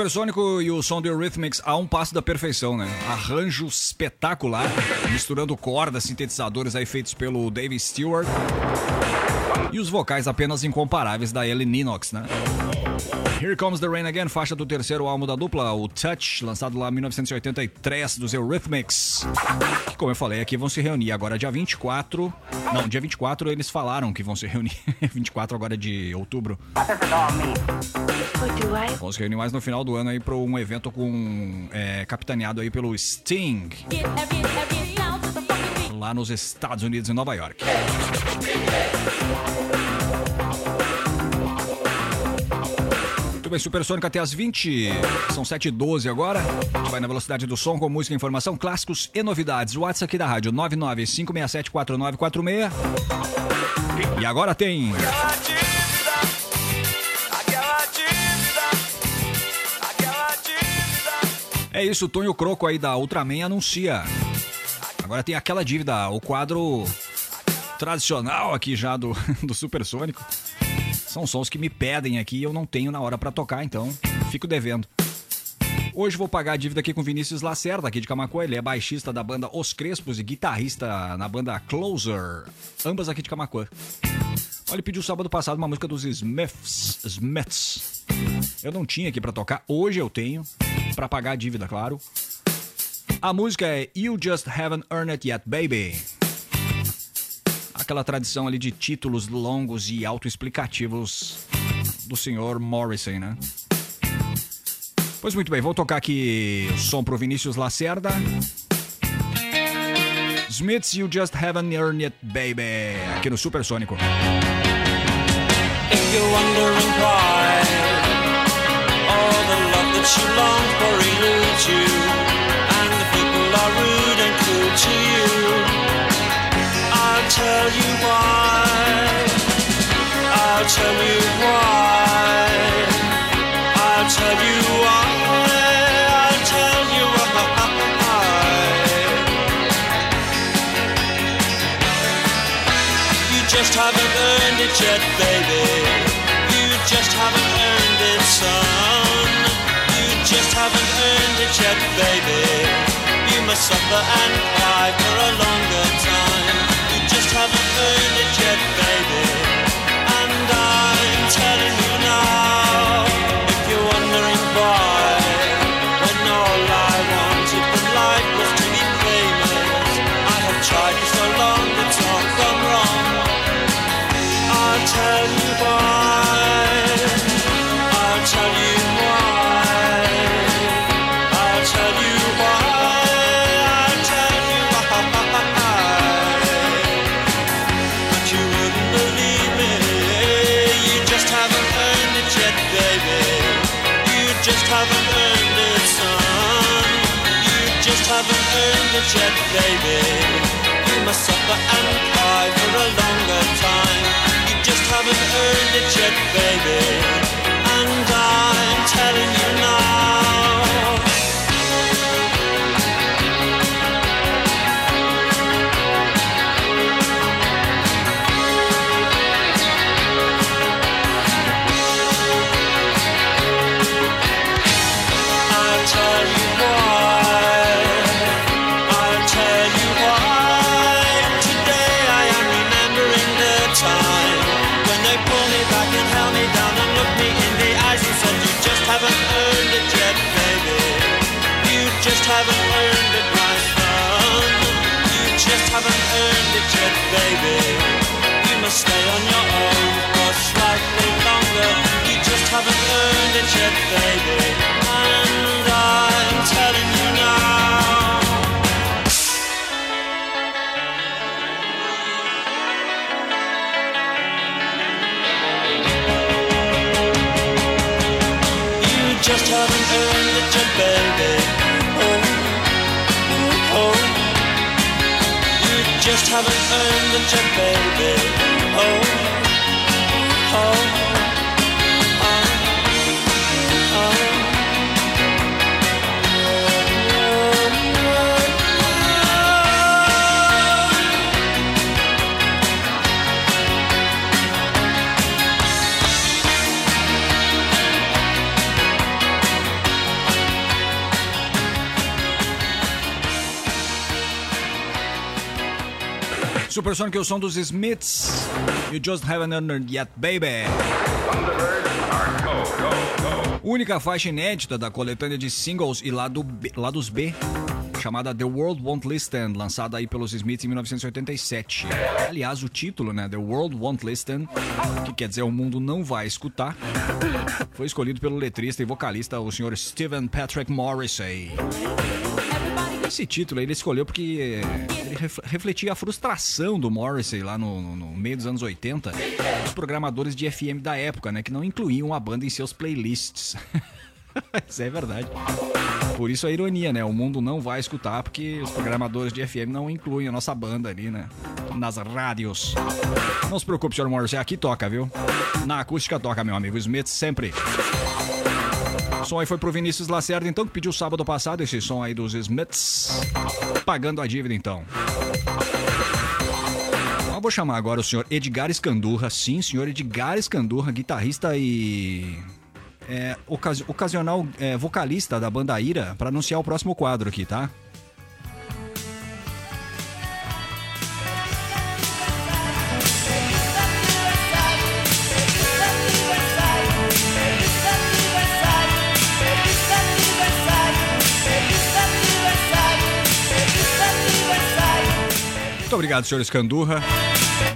Speaker 3: Supersônico e o som do Eurythmics a um passo da perfeição, né? Arranjo espetacular, misturando cordas, sintetizadores aí feitos pelo Dave Stewart e os vocais apenas incomparáveis da Ellie Ninox, né? Here Comes the Rain Again, faixa do terceiro álbum da dupla, o Touch, lançado lá em 1983 dos Eurythmics. Que, como eu falei aqui, vão se reunir agora dia 24. Não, dia 24 eles falaram que vão se reunir. 24 agora de outubro. Vão se reunir mais no final do ano aí para um evento com é, capitaneado aí pelo Sting. Lá nos Estados Unidos, em Nova York. Bem, Supersônico até as 20. São 7 e 12 agora. Vai na velocidade do som com música, informação, clássicos e novidades. O WhatsApp aqui da rádio 995674946. E agora tem. É isso, o Tonho Croco aí da Ultraman anuncia. Agora tem aquela dívida, o quadro tradicional aqui já do, do Supersônico. São sons que me pedem aqui e eu não tenho na hora pra tocar, então fico devendo. Hoje vou pagar a dívida aqui com Vinícius Lacerda, aqui de Camacuã. Ele é baixista da banda Os Crespos e guitarrista na banda Closer, ambas aqui de Camacuã. Ele pediu sábado passado uma música dos Smiths. Smiths. Eu não tinha aqui pra tocar, hoje eu tenho, pra pagar a dívida, claro. A música é You Just Haven't Earned It Yet, Baby. Aquela tradição ali de títulos longos e autoexplicativos do senhor Morrison, né? Pois muito bem, vou tocar aqui o som pro Vinícius Lacerda. Smiths, You Just Haven't Earned It, Baby. Aqui no Supersônico.
Speaker 6: If you're wondering why all the love that you long for eludes you, tell you why. I'll tell you why. I'll tell you why. You just haven't earned it yet, baby. You just haven't earned it, son. You just haven't earned it yet, baby. You must suffer and cry for a longer time. You just haven't earned it yet, baby. Yet, baby. You must suffer and cry for a longer time. You just haven't earned it yet, baby. Just haven't earned it yet, baby. Oh, oh,
Speaker 3: Supersonic é o som dos Smiths. You just haven't earned yet, baby. Única faixa inédita da coletânea de singles e lado B- lados B, chamada The World Won't Listen, lançada aí pelos Smiths em 1987. Aliás, o título, né, The World Won't Listen, que quer dizer o mundo não vai escutar, foi escolhido pelo letrista e vocalista o Sr. Stephen Patrick Morrissey. Esse título ele escolheu porque ele ref- refletia a frustração do Morrissey lá no, no- no meio dos anos 80, dos programadores de FM da época, né, que não incluíam a banda em seus playlists. Isso é verdade. Por isso a ironia, né? O mundo não vai escutar porque os programadores de FM não incluem a nossa banda ali, né? Nas rádios. Não se preocupe, Sr. Morrissey, aqui toca, viu? Na acústica toca, meu amigo. Smith sempre. Som aí foi pro Vinícius Lacerda, então, que pediu sábado passado esse som aí dos Smiths. Pagando a dívida, então. Eu vou chamar agora o senhor Edgar Escandurra. Sim, senhor Edgar Escandurra, guitarrista e. é, ocasi- ocasional é, vocalista da banda Ira, para anunciar o próximo quadro aqui, tá? Obrigado, senhor Escandurra.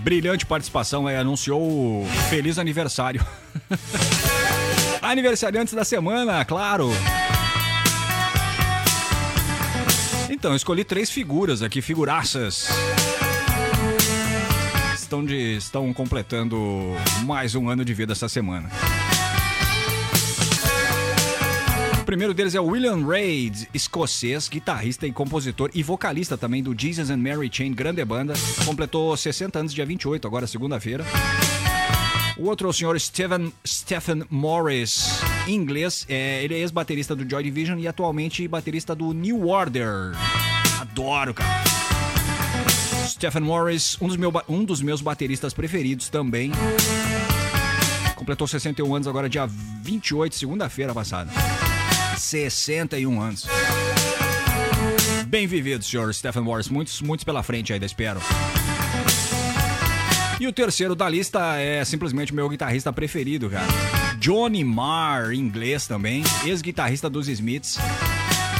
Speaker 3: Brilhante participação aí, anunciou feliz aniversário. Aniversariantes da semana, claro. Então, escolhi três figuras aqui, figuraças. Estão, de, estão completando mais um ano de vida essa semana. Primeiro deles é o William Reid, escocês, guitarrista e compositor e vocalista também do Jesus and Mary Chain, grande banda. Completou 60 anos dia 28, agora segunda-feira. O outro é o senhor Stephen, Stephen Morris, inglês. É, ele é ex-baterista do Joy Division e atualmente baterista do New Order. Adoro, cara. Stephen Morris, um dos, meu, um dos meus bateristas preferidos também. Completou 61 anos agora, dia 28, segunda-feira passada. 61 anos. Bem vivido, senhor Stephen Morris. Muitos, muitos pela frente ainda, espero. E o terceiro da lista é simplesmente meu guitarrista preferido, cara. Johnny Marr, inglês também, ex-guitarrista dos Smiths.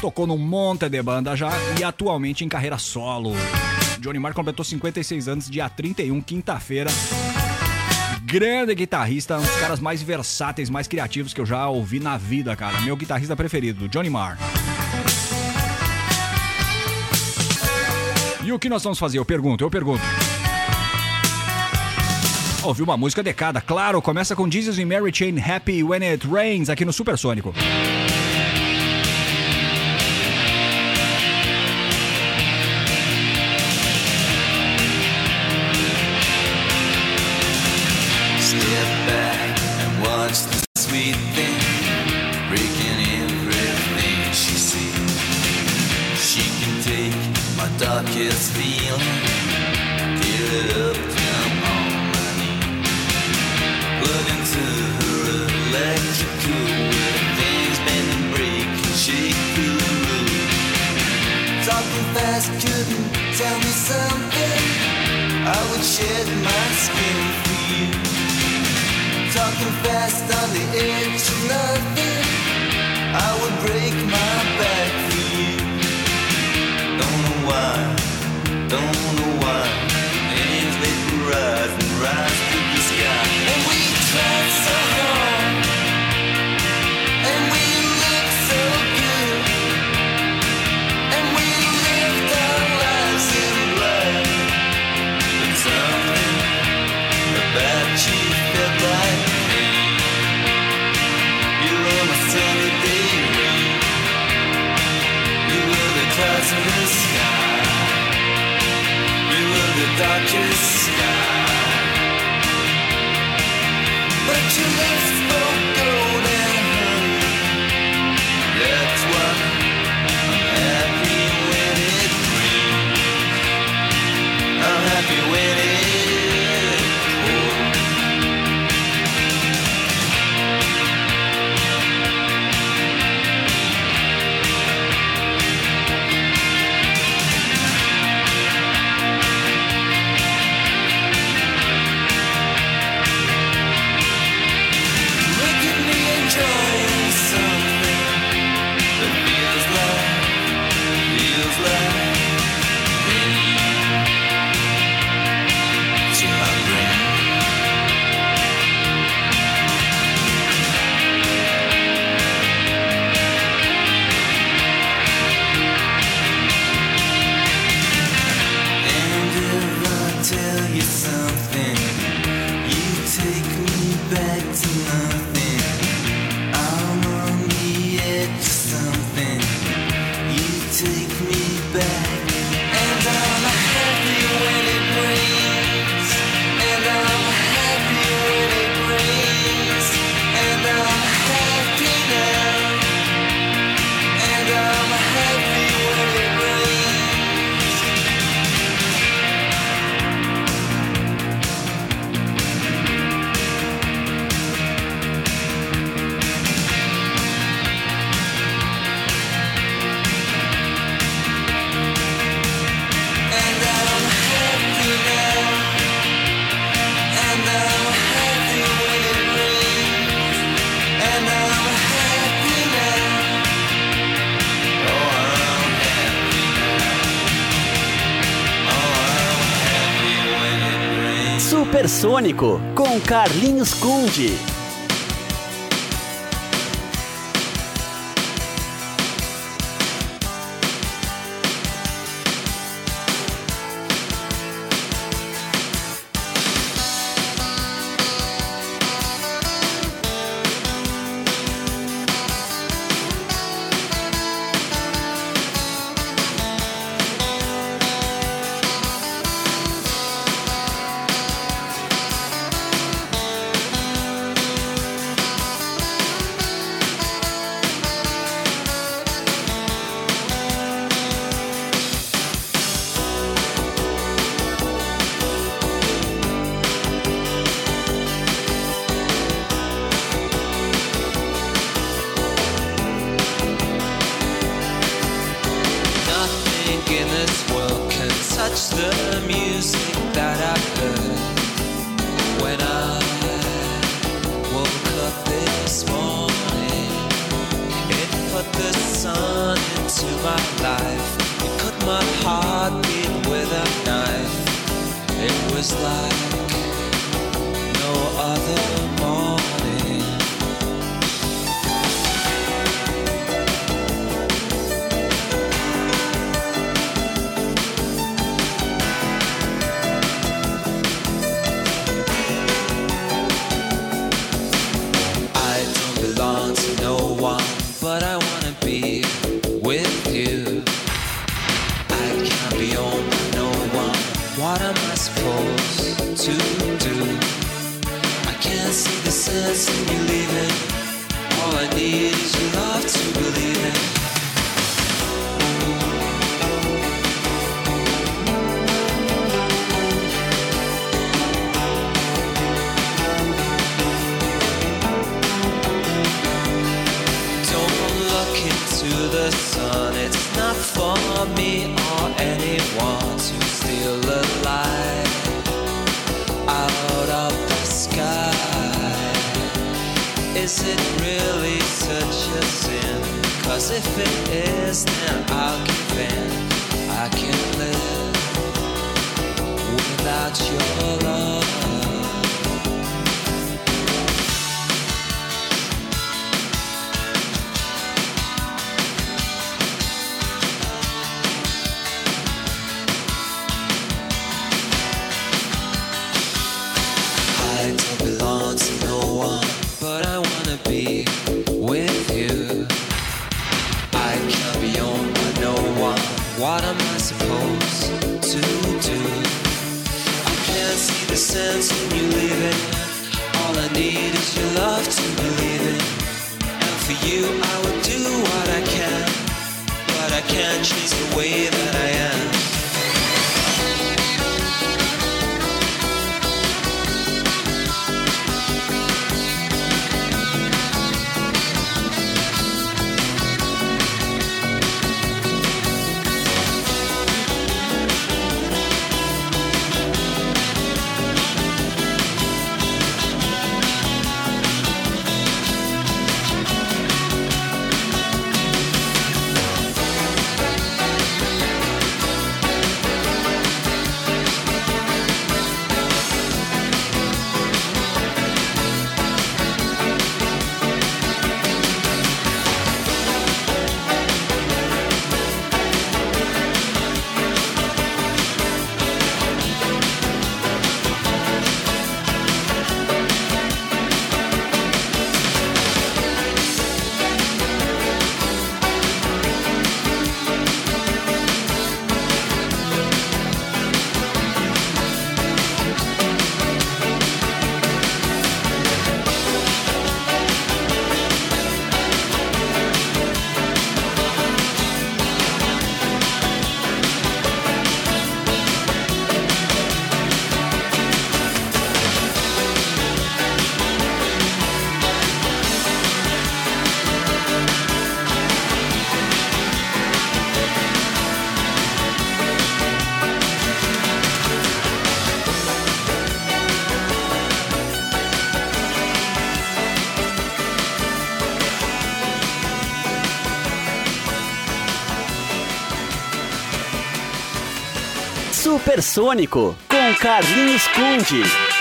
Speaker 3: Tocou num monte de banda já e atualmente em carreira solo. Johnny Marr completou 56 anos, dia 31, quinta-feira. Grande guitarrista, um dos caras mais versáteis, mais criativos que eu já ouvi na vida, cara. Meu guitarrista preferido, Johnny Marr. E o que nós vamos fazer? Eu pergunto, eu pergunto. Ouviu uma música decada, claro, começa com Jesus e Mary Chain Happy When It Rains aqui no Supersônico.
Speaker 4: Step Fast on the edge of nothing. I would break my back for you. Don't know why, don't know why.
Speaker 9: Sônico, com Carlinhos Conde.
Speaker 6: sun into my life. You cut my heart beat with a knife. It was like no other. see. As if it is, then I'll give in. I can live without you. Supersônico, com Carlinhos Conde.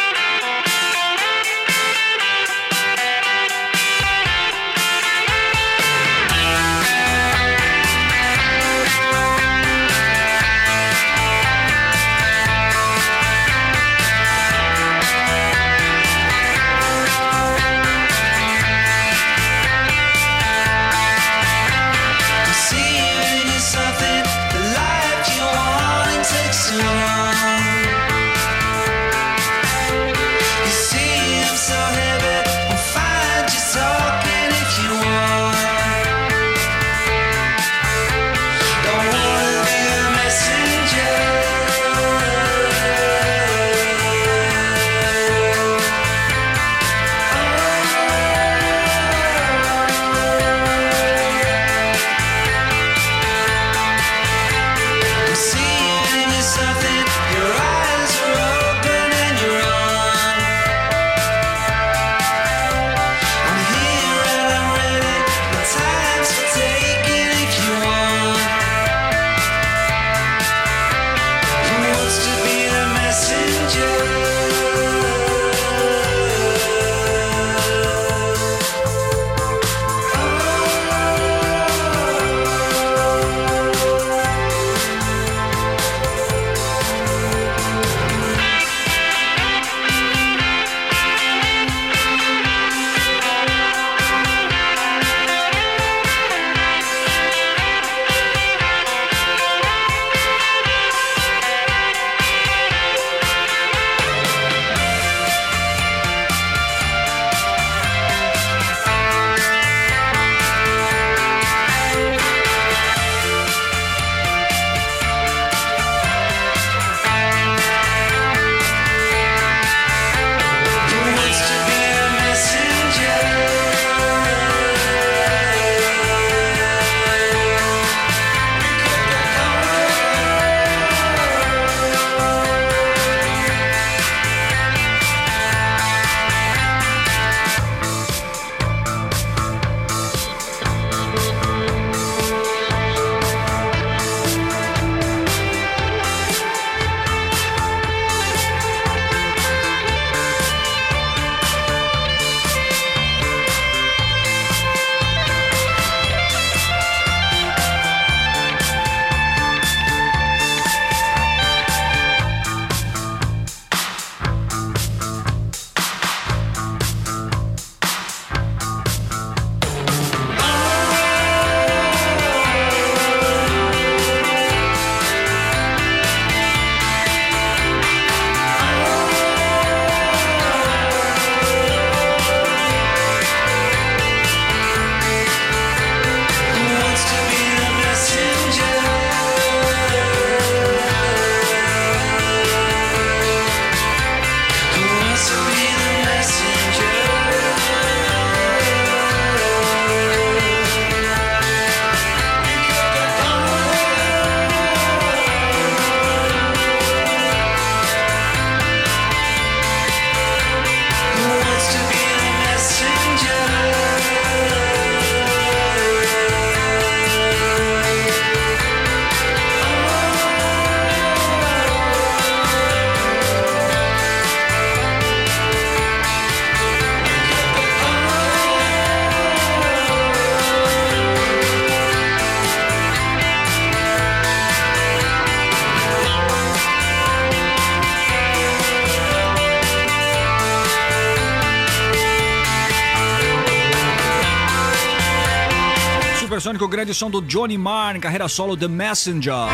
Speaker 3: Do Johnny Marr, em carreira solo The Messenger.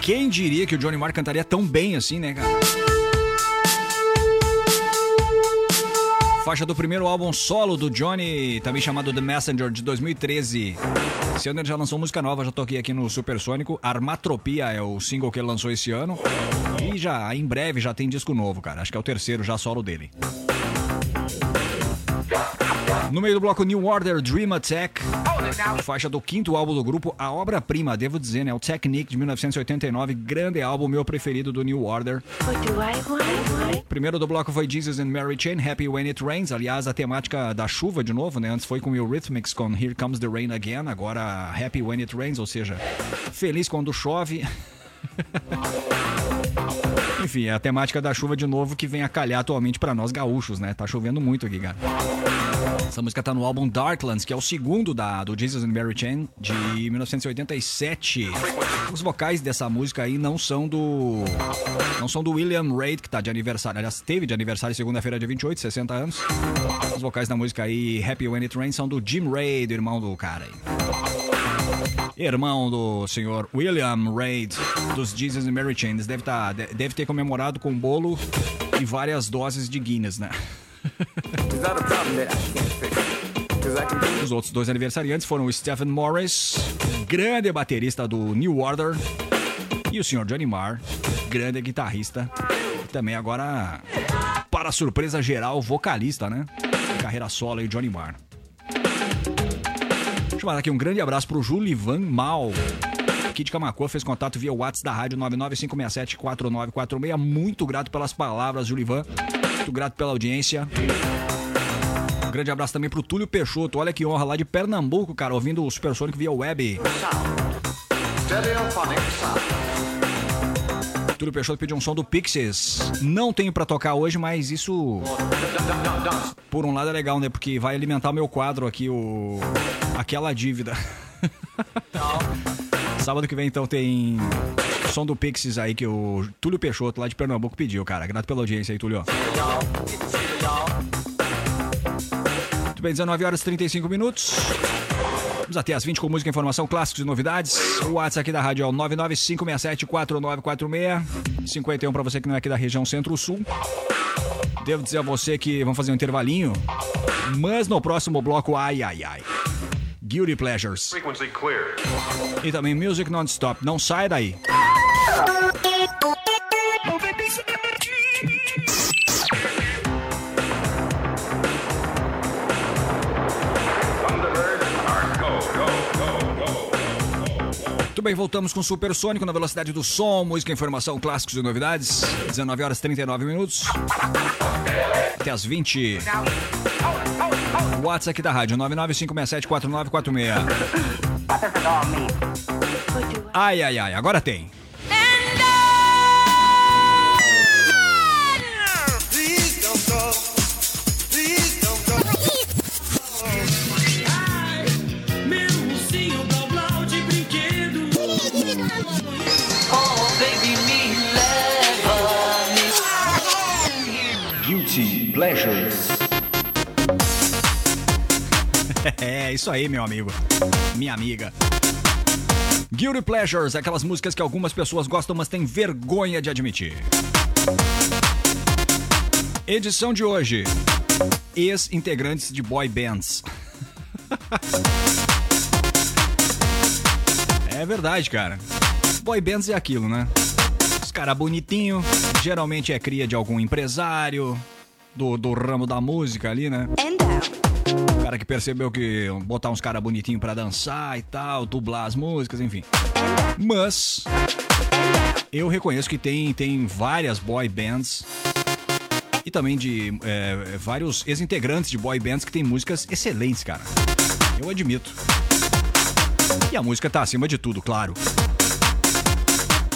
Speaker 3: Quem diria que o Johnny Marr cantaria tão bem assim, né, cara? Faixa do primeiro álbum solo do Johnny, também chamado The Messenger, de 2013. Esse ano ele já lançou música nova, já toquei aqui no Supersônico. Armatropia é o single que ele lançou esse ano. E já, em breve, já tem disco novo, cara. Acho que é o terceiro já solo dele. No meio do bloco New Order Dream Attack, faixa do quinto álbum do grupo, a obra-prima, devo dizer, né? O Technique de 1989, grande álbum, meu preferido do New Order. Primeiro do bloco foi Jesus and Mary Chain, Happy When It Rains. Aliás, a temática da chuva de novo, né? Antes foi com o Eurythmics com Here Comes the Rain Again, agora Happy When It Rains, ou seja, feliz quando chove. Enfim, é a temática da chuva de novo que vem a calhar atualmente pra nós gaúchos, né? Tá chovendo muito aqui, cara. Essa música tá no álbum Darklands, que é o segundo da, do Jesus and Mary Chain, de 1987. Os vocais dessa música aí não são do. Não são do William Reid, que tá de aniversário. Aliás, teve de aniversário segunda-feira, dia 28, 60 anos. Os vocais da música aí, Happy When It Rains, são do Jim Reid, irmão do cara aí. Irmão do senhor William Reid, dos Jesus and Mary Chain. Deve, tá, de- deve ter comemorado com bolo e várias doses de Guinness, né? Os outros dois aniversariantes foram o Stephen Morris, grande baterista do New Order, e o Sr. Johnny Marr, grande guitarrista, e também agora, para surpresa geral, vocalista, né? Carreira solo aí, Johnny Marr. Deixa eu mandar aqui um grande abraço pro Julivan Mal. Aqui de Camacuã fez contato via WhatsApp da rádio 995674946. Muito grato pelas palavras, Julivan. Muito grato pela audiência. Um grande abraço também pro Túlio Peixoto. Olha que honra lá de Pernambuco, cara, ouvindo o Supersônico via web. Túlio Peixoto pediu um som do Pixies. Não tenho pra tocar hoje, mas isso por um lado é legal, né? Porque vai alimentar meu quadro aqui, o aquela dívida. Sábado que vem então tem som do Pixies aí que o Túlio Peixoto lá de Pernambuco pediu, cara. Grato pela audiência aí, Túlio. Muito bem, 19 horas e 35 minutos. Vamos até as 20 com música, informação, clássicos e novidades. O WhatsApp aqui da rádio é o 995674946. 51 para você que não é aqui da região Centro-Sul. Devo dizer a você que vamos fazer um intervalinho, mas no próximo bloco, ai, ai, ai. Guilty Pleasures.
Speaker 7: Frequency clear.
Speaker 3: E também Music Non-Stop. Não sai daí. Muito bem, voltamos com Supersônico na velocidade do som, música, informação, clássicos e novidades. 19 horas e 39 minutos. Até as 20. WhatsApp aqui da rádio 995674946. Ai, ai, ai, agora tem. É, isso aí, meu amigo. Minha amiga. Guilty Pleasures, aquelas músicas que algumas pessoas gostam, mas têm vergonha de admitir. Edição de hoje. Ex-integrantes de boy bands. é verdade, cara. Boy bands é aquilo, né? Os caras bonitinhos, geralmente é cria de algum empresário, do, do ramo da música ali, né? Cara que percebeu que botar uns caras bonitinhos pra dançar e tal, dublar as músicas, enfim. Mas eu reconheço que tem, tem várias boy bands e também de é, vários ex-integrantes de boy bands que tem músicas excelentes, cara. Eu admito. E a música tá acima de tudo, claro.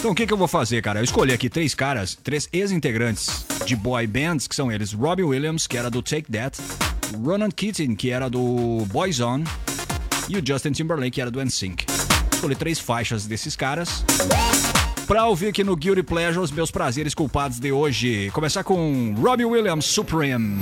Speaker 3: Então o que, que eu vou fazer, cara? Eu escolhi aqui três caras, três ex-integrantes de boy bands, que são eles Robbie Williams, que era do Take That, Ronan Keating, que era do Boyzone, e o Justin Timberlake, que era do NSYNC. Escolhi três faixas desses caras. Pra ouvir aqui no Guilty Pleasure os meus prazeres culpados de hoje. Começar com Robbie Williams, Supreme.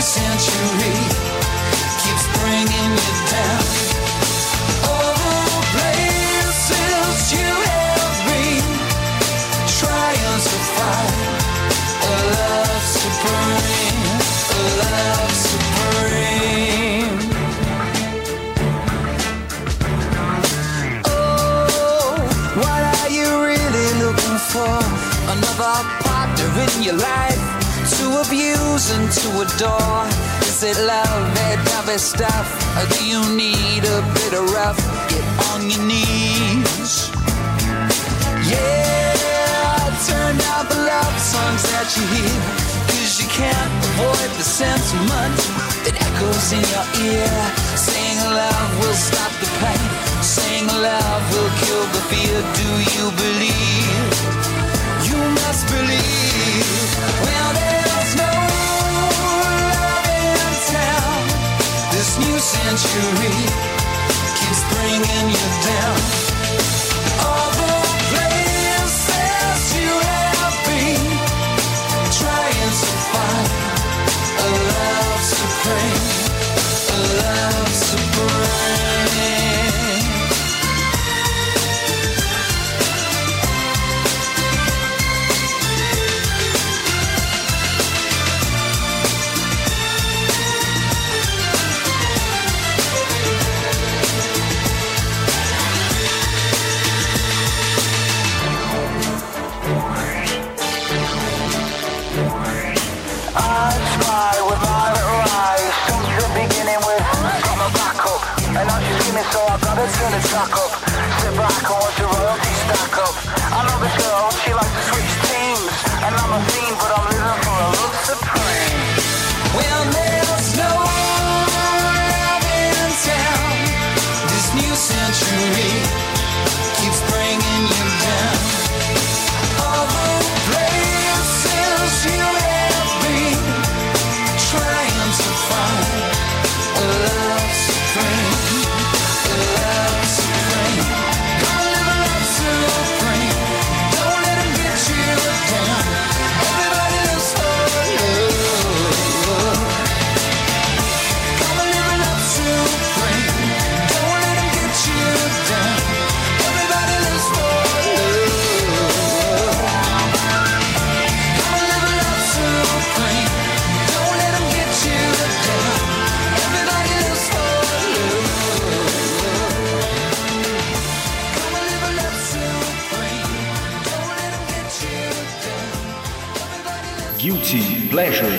Speaker 6: century keeps bringing down. Places you have been, a love supreme, a love supreme. Oh, what are you really looking
Speaker 10: for? Another partner in your life abuse and to adore? Is it love, that dovey stuff, or do you need a bit of rough? Get on your knees. Yeah, turn out the love songs that you hear. Cause you can't avoid the sentiment that echoes in your ear. Saying love will stop the pain. Saying love will kill the fear. Do you believe? You must believe. Well, New century keeps bringing you down. All the places you have been trying to find a love supreme, a love supreme.
Speaker 6: So I gotta turn the up Sit back and watch
Speaker 3: Guilty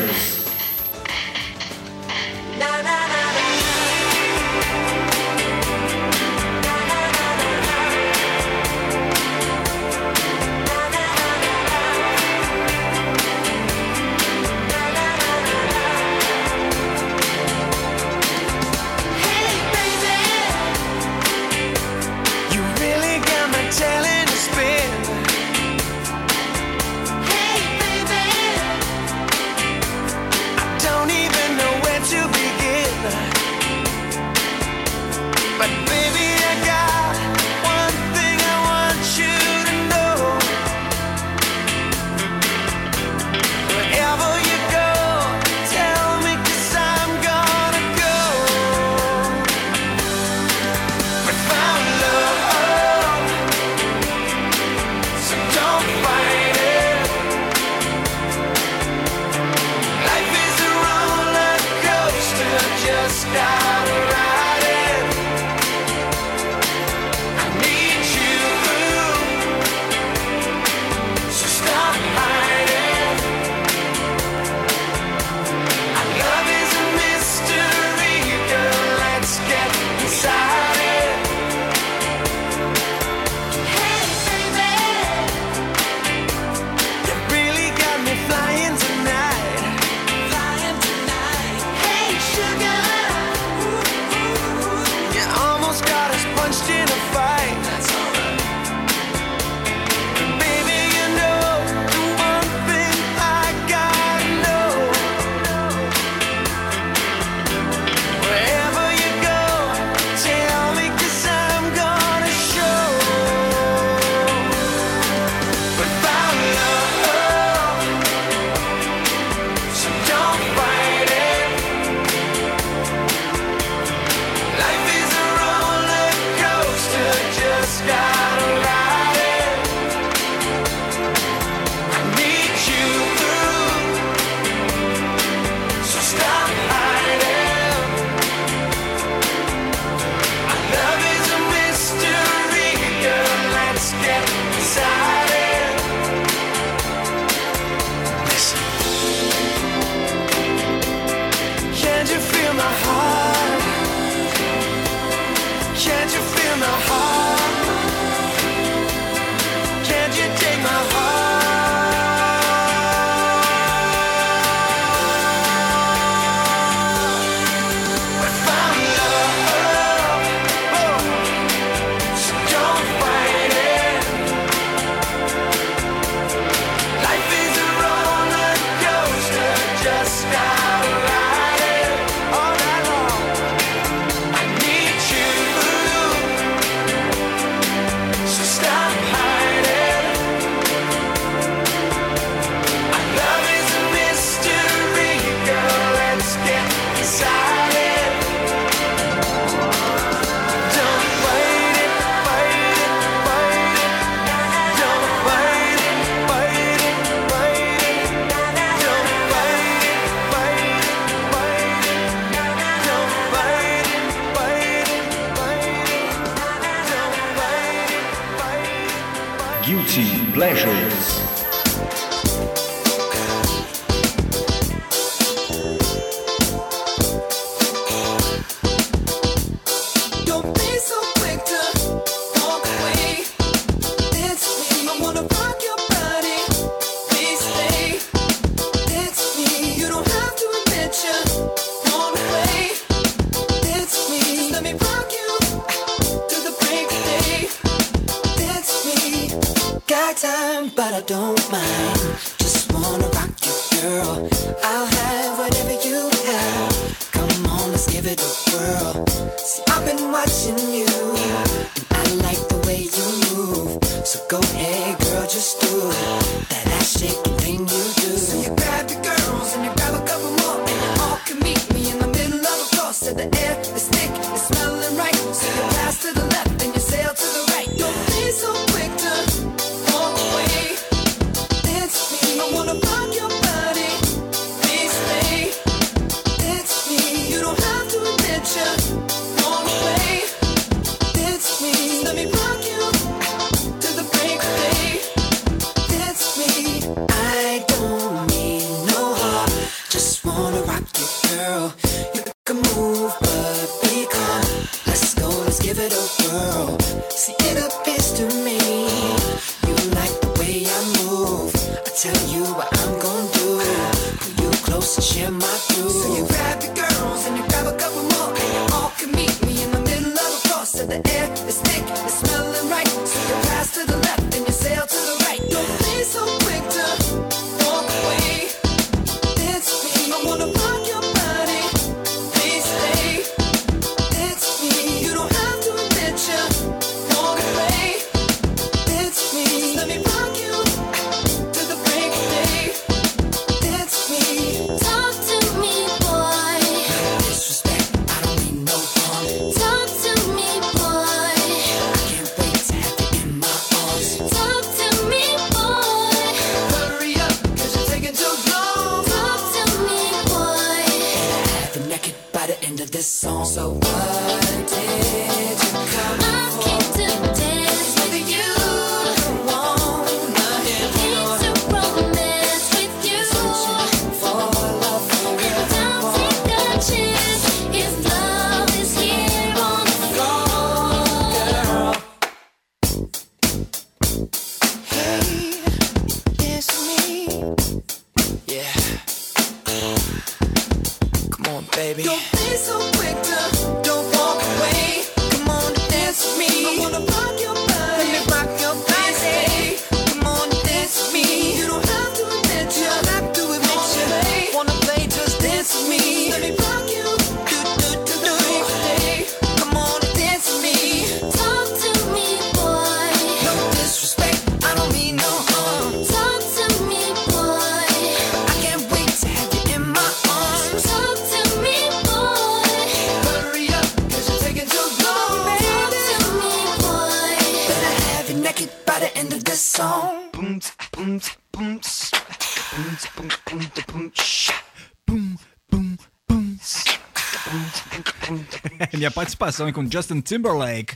Speaker 3: participação com Justin Timberlake.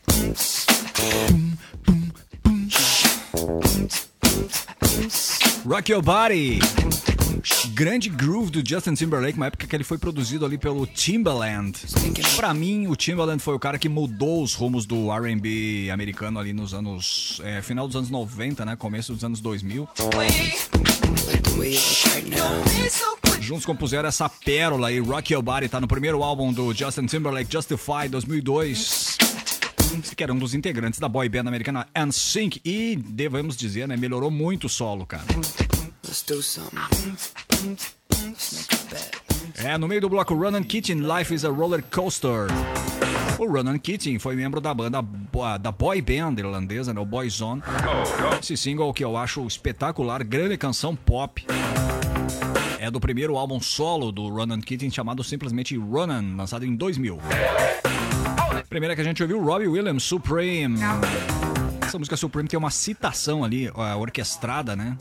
Speaker 3: Rock Your Body. Grande groove do Justin Timberlake, uma época que ele foi produzido ali pelo Timbaland. Para mim, o Timbaland foi o cara que mudou os rumos do R&B americano ali nos anos é, final dos anos 90, né, começo dos anos 2000 juntos compuseram essa pérola aí, Rock Your Body, tá no primeiro álbum do Justin Timberlake, Justify, 2002 que era um dos integrantes da boy band americana NSYNC e, devemos dizer, né, melhorou muito o solo, cara. É, no meio do bloco Run and Kitchen, Life is a Roller Coaster. O Run and Kitten foi membro da banda da boy band irlandesa, né, o Boyzone. Esse single que eu acho espetacular, grande canção pop é do primeiro álbum solo do Ronan Keating chamado simplesmente Ronan, lançado em 2000. Primeira que a gente ouviu, Robbie Williams, Supreme. Essa música Supreme tem uma citação ali, ó, orquestrada, né?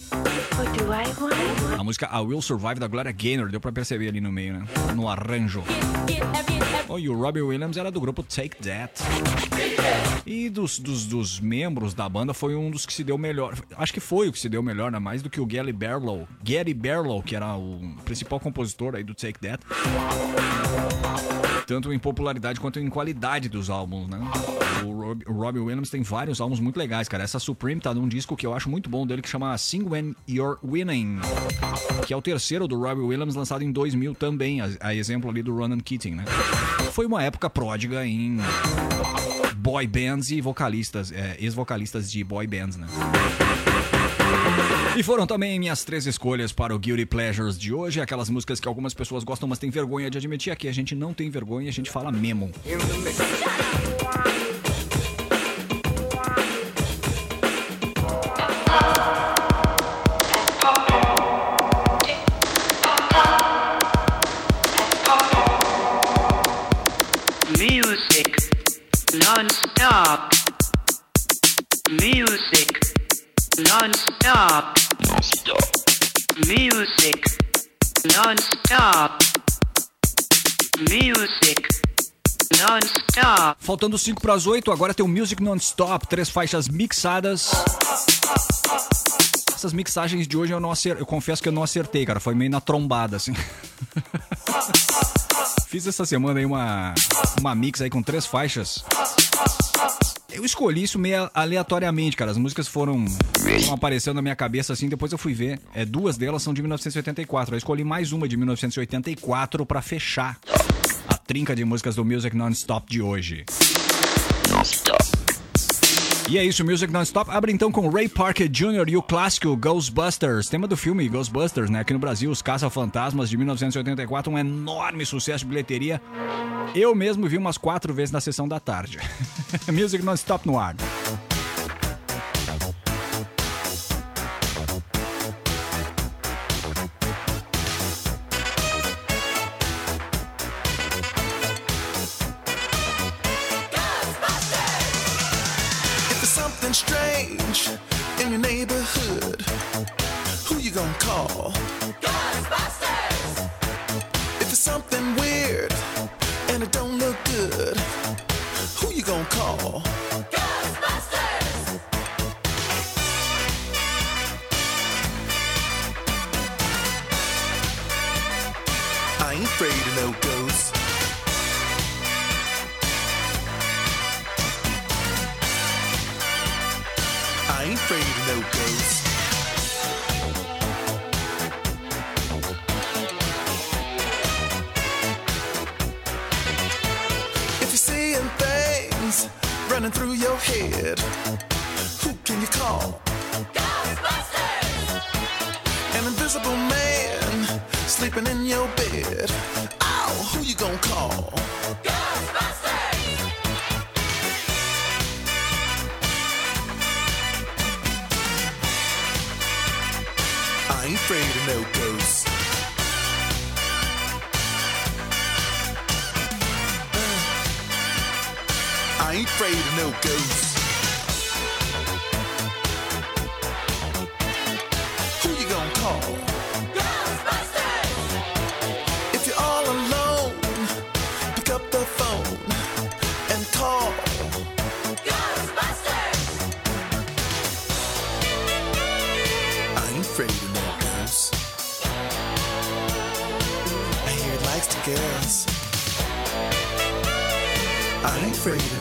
Speaker 3: A música I Will Survive da Gloria Gaynor, deu pra perceber ali no meio, né? No arranjo. Oh, e o Robbie Williams era do grupo Take That. E dos, dos, dos membros da banda foi um dos que se deu melhor. Acho que foi o que se deu melhor, né? Mais do que o Gary Barlow. Gary Barlow, que era o principal compositor aí do Take That. Tanto em popularidade quanto em qualidade dos álbuns, né? O Rob- o Robbie Williams tem vários álbuns muito legais, cara. Essa Supreme tá num disco que eu acho muito bom dele, que chama Sing When You're Winning. Que é o terceiro do Robbie Williams, lançado em 2000 também, a, a exemplo ali do Ronan Keating, né? Foi uma época pródiga em boy bands e vocalistas, é, ex-vocalistas de boy bands, né? E foram também minhas três escolhas para o Guilty Pleasures de hoje, aquelas músicas que algumas pessoas gostam, mas têm vergonha de admitir. Aqui a gente não tem vergonha, a gente fala mesmo.
Speaker 6: Music non-stop. Music non-stop. Music. Music.
Speaker 3: Faltando 5 para as 8, agora tem o Music Non-Stop, três faixas mixadas. Essas mixagens de hoje eu não acertei, eu confesso que eu não acertei, cara, foi meio na trombada, assim. Fiz essa semana aí uma, uma mix aí com três faixas. Eu escolhi isso meio aleatoriamente, cara. As músicas foram, foram aparecendo na minha cabeça assim, depois eu fui ver. É, duas delas são de 1984. Eu escolhi mais uma de 1984 pra fechar a trinca de músicas do Music Non-Stop de hoje. E é isso, Music Non-Stop abre então com Ray Parker Jr. e o clássico Ghostbusters, tema do filme Ghostbusters, né? Aqui no Brasil, Os Caça-Fantasmas de 1984, um enorme sucesso de bilheteria. Eu mesmo vi umas quatro vezes na sessão da tarde. Music Non-Stop no ar.
Speaker 11: Ain't afraid of no ghosts. Uh, I ain't afraid of no ghosts. Afraid of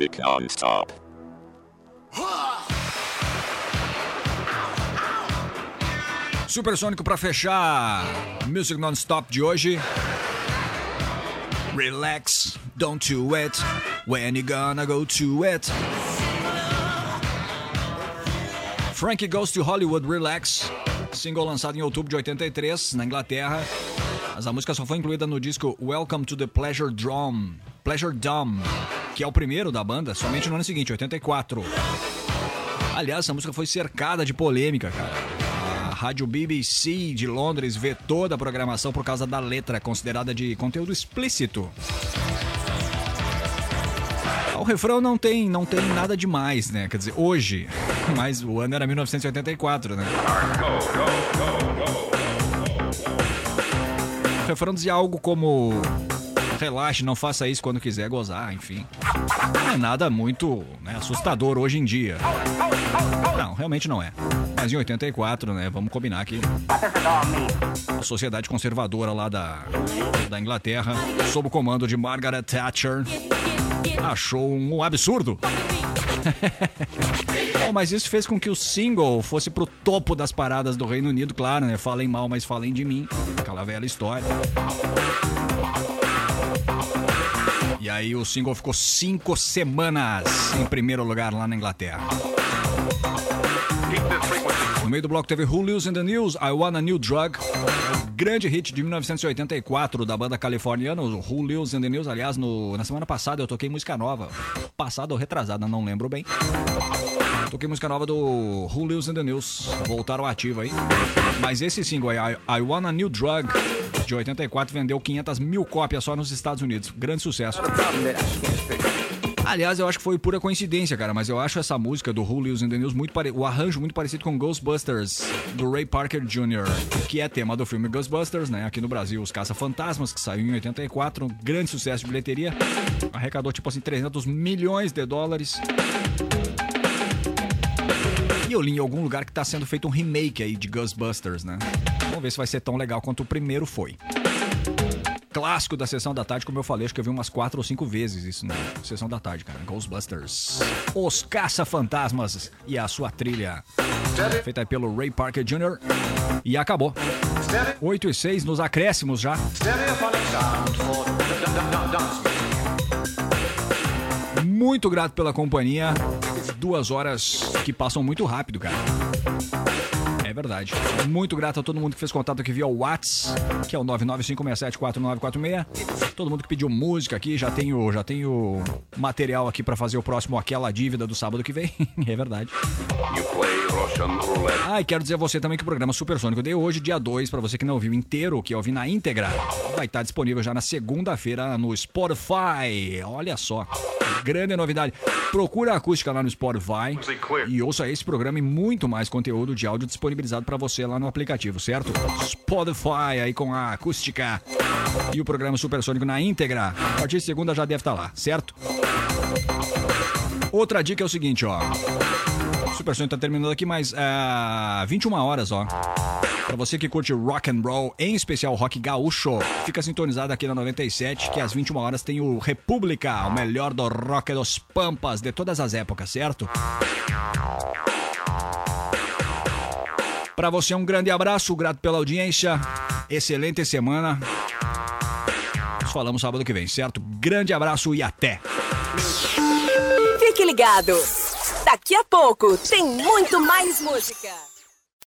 Speaker 12: Music
Speaker 13: on top.
Speaker 3: Supersônico pra fechar Music Non-Stop de hoje. Relax, don't do it. When you gonna go to it? Frankie Goes to Hollywood Relax, single lançado em outubro de 83 na Inglaterra. Mas a música só foi incluída no disco Welcome to the Pleasure Dome, Pleasure Dome, que é o primeiro da banda, somente no ano seguinte, 84. Aliás, essa música foi cercada de polêmica, cara. A rádio BBC de Londres vetou da programação por causa da letra, considerada de conteúdo explícito. O refrão não tem, não tem nada demais, né? Quer dizer, hoje. Mas o ano era 1984, né? O refrão dizia algo como. Relaxe, não faça isso quando quiser gozar, enfim. Não é nada muito né, assustador hoje em dia. Não, realmente não é. Mas em 84, né? Vamos combinar que a sociedade conservadora lá da, da Inglaterra, sob o comando de Margaret Thatcher, achou um absurdo. Bom, mas isso fez com que o single fosse pro topo das paradas do Reino Unido, claro, né? Falem mal, mas falem de mim. Aquela velha história. E aí o single ficou cinco semanas em primeiro lugar lá na Inglaterra. No meio do bloco teve Who Lives in the News, I Want a New Drug. Grande hit de 1984 da banda californiana, Who Lives in the News. Aliás, no- na semana passada eu toquei música nova. Passada ou retrasada, não lembro bem. Toquei música nova do Who Lives in the News. Voltaram ativo aí. Mas esse single aí, I, I Want a New Drug, de 84, vendeu 500 mil cópias só nos Estados Unidos. Grande sucesso. Aliás, eu acho que foi pura coincidência, cara, mas eu acho essa música do Who Lives in the News muito pare... o arranjo muito parecido com Ghostbusters do Ray Parker Jr., que é tema do filme Ghostbusters, né? Aqui no Brasil, Os Caça-Fantasmas, que saiu em 84, um grande sucesso de bilheteria, arrecadou tipo assim 300 milhões de dólares. E eu li em algum lugar que tá sendo feito um remake aí de Ghostbusters, né? Vamos ver se vai ser tão legal quanto o primeiro foi. Clássico da Sessão da Tarde, como eu falei, acho que eu vi umas quatro ou cinco vezes isso na Sessão da Tarde, cara. Ghostbusters. Os Caça-Fantasmas e a sua trilha. Feita pelo Ray Parker Jr. E acabou. 8 e 6 nos acréscimos já. Muito grato pela companhia. Duas horas que passam muito rápido, cara. É verdade. Muito grato a todo mundo que fez contato aqui via o Whats, que é o 995674946. Todo mundo que pediu música aqui, já tenho, já tenho material aqui pra fazer o próximo Aquela Dívida do sábado que vem. é verdade. Ah, e quero dizer a você também que o programa Supersônico de hoje, dia 2, pra você que não ouviu inteiro, que ouviu na íntegra, vai estar disponível já na segunda-feira no Spotify. Olha só. Grande novidade. Procura a acústica lá no Spotify e ouça esse programa e muito mais conteúdo de áudio disponibilizado pra você lá no aplicativo, certo? Spotify aí com a acústica e o programa Supersônico na íntegra. A partir de segunda já deve estar lá, certo? Outra dica é o seguinte, ó. O Supersônico tá terminando aqui, mas ah, 21 horas, ó. Pra você que curte rock and roll, em especial rock gaúcho, fica sintonizado aqui na 97, que às 21 horas tem o República, o melhor do rock dos pampas de todas as épocas, certo? Pra você um grande abraço, grato pela audiência. Excelente semana. Nos falamos sábado que vem, certo? Grande abraço e até.
Speaker 1: Fique ligado. Daqui a pouco tem muito mais música.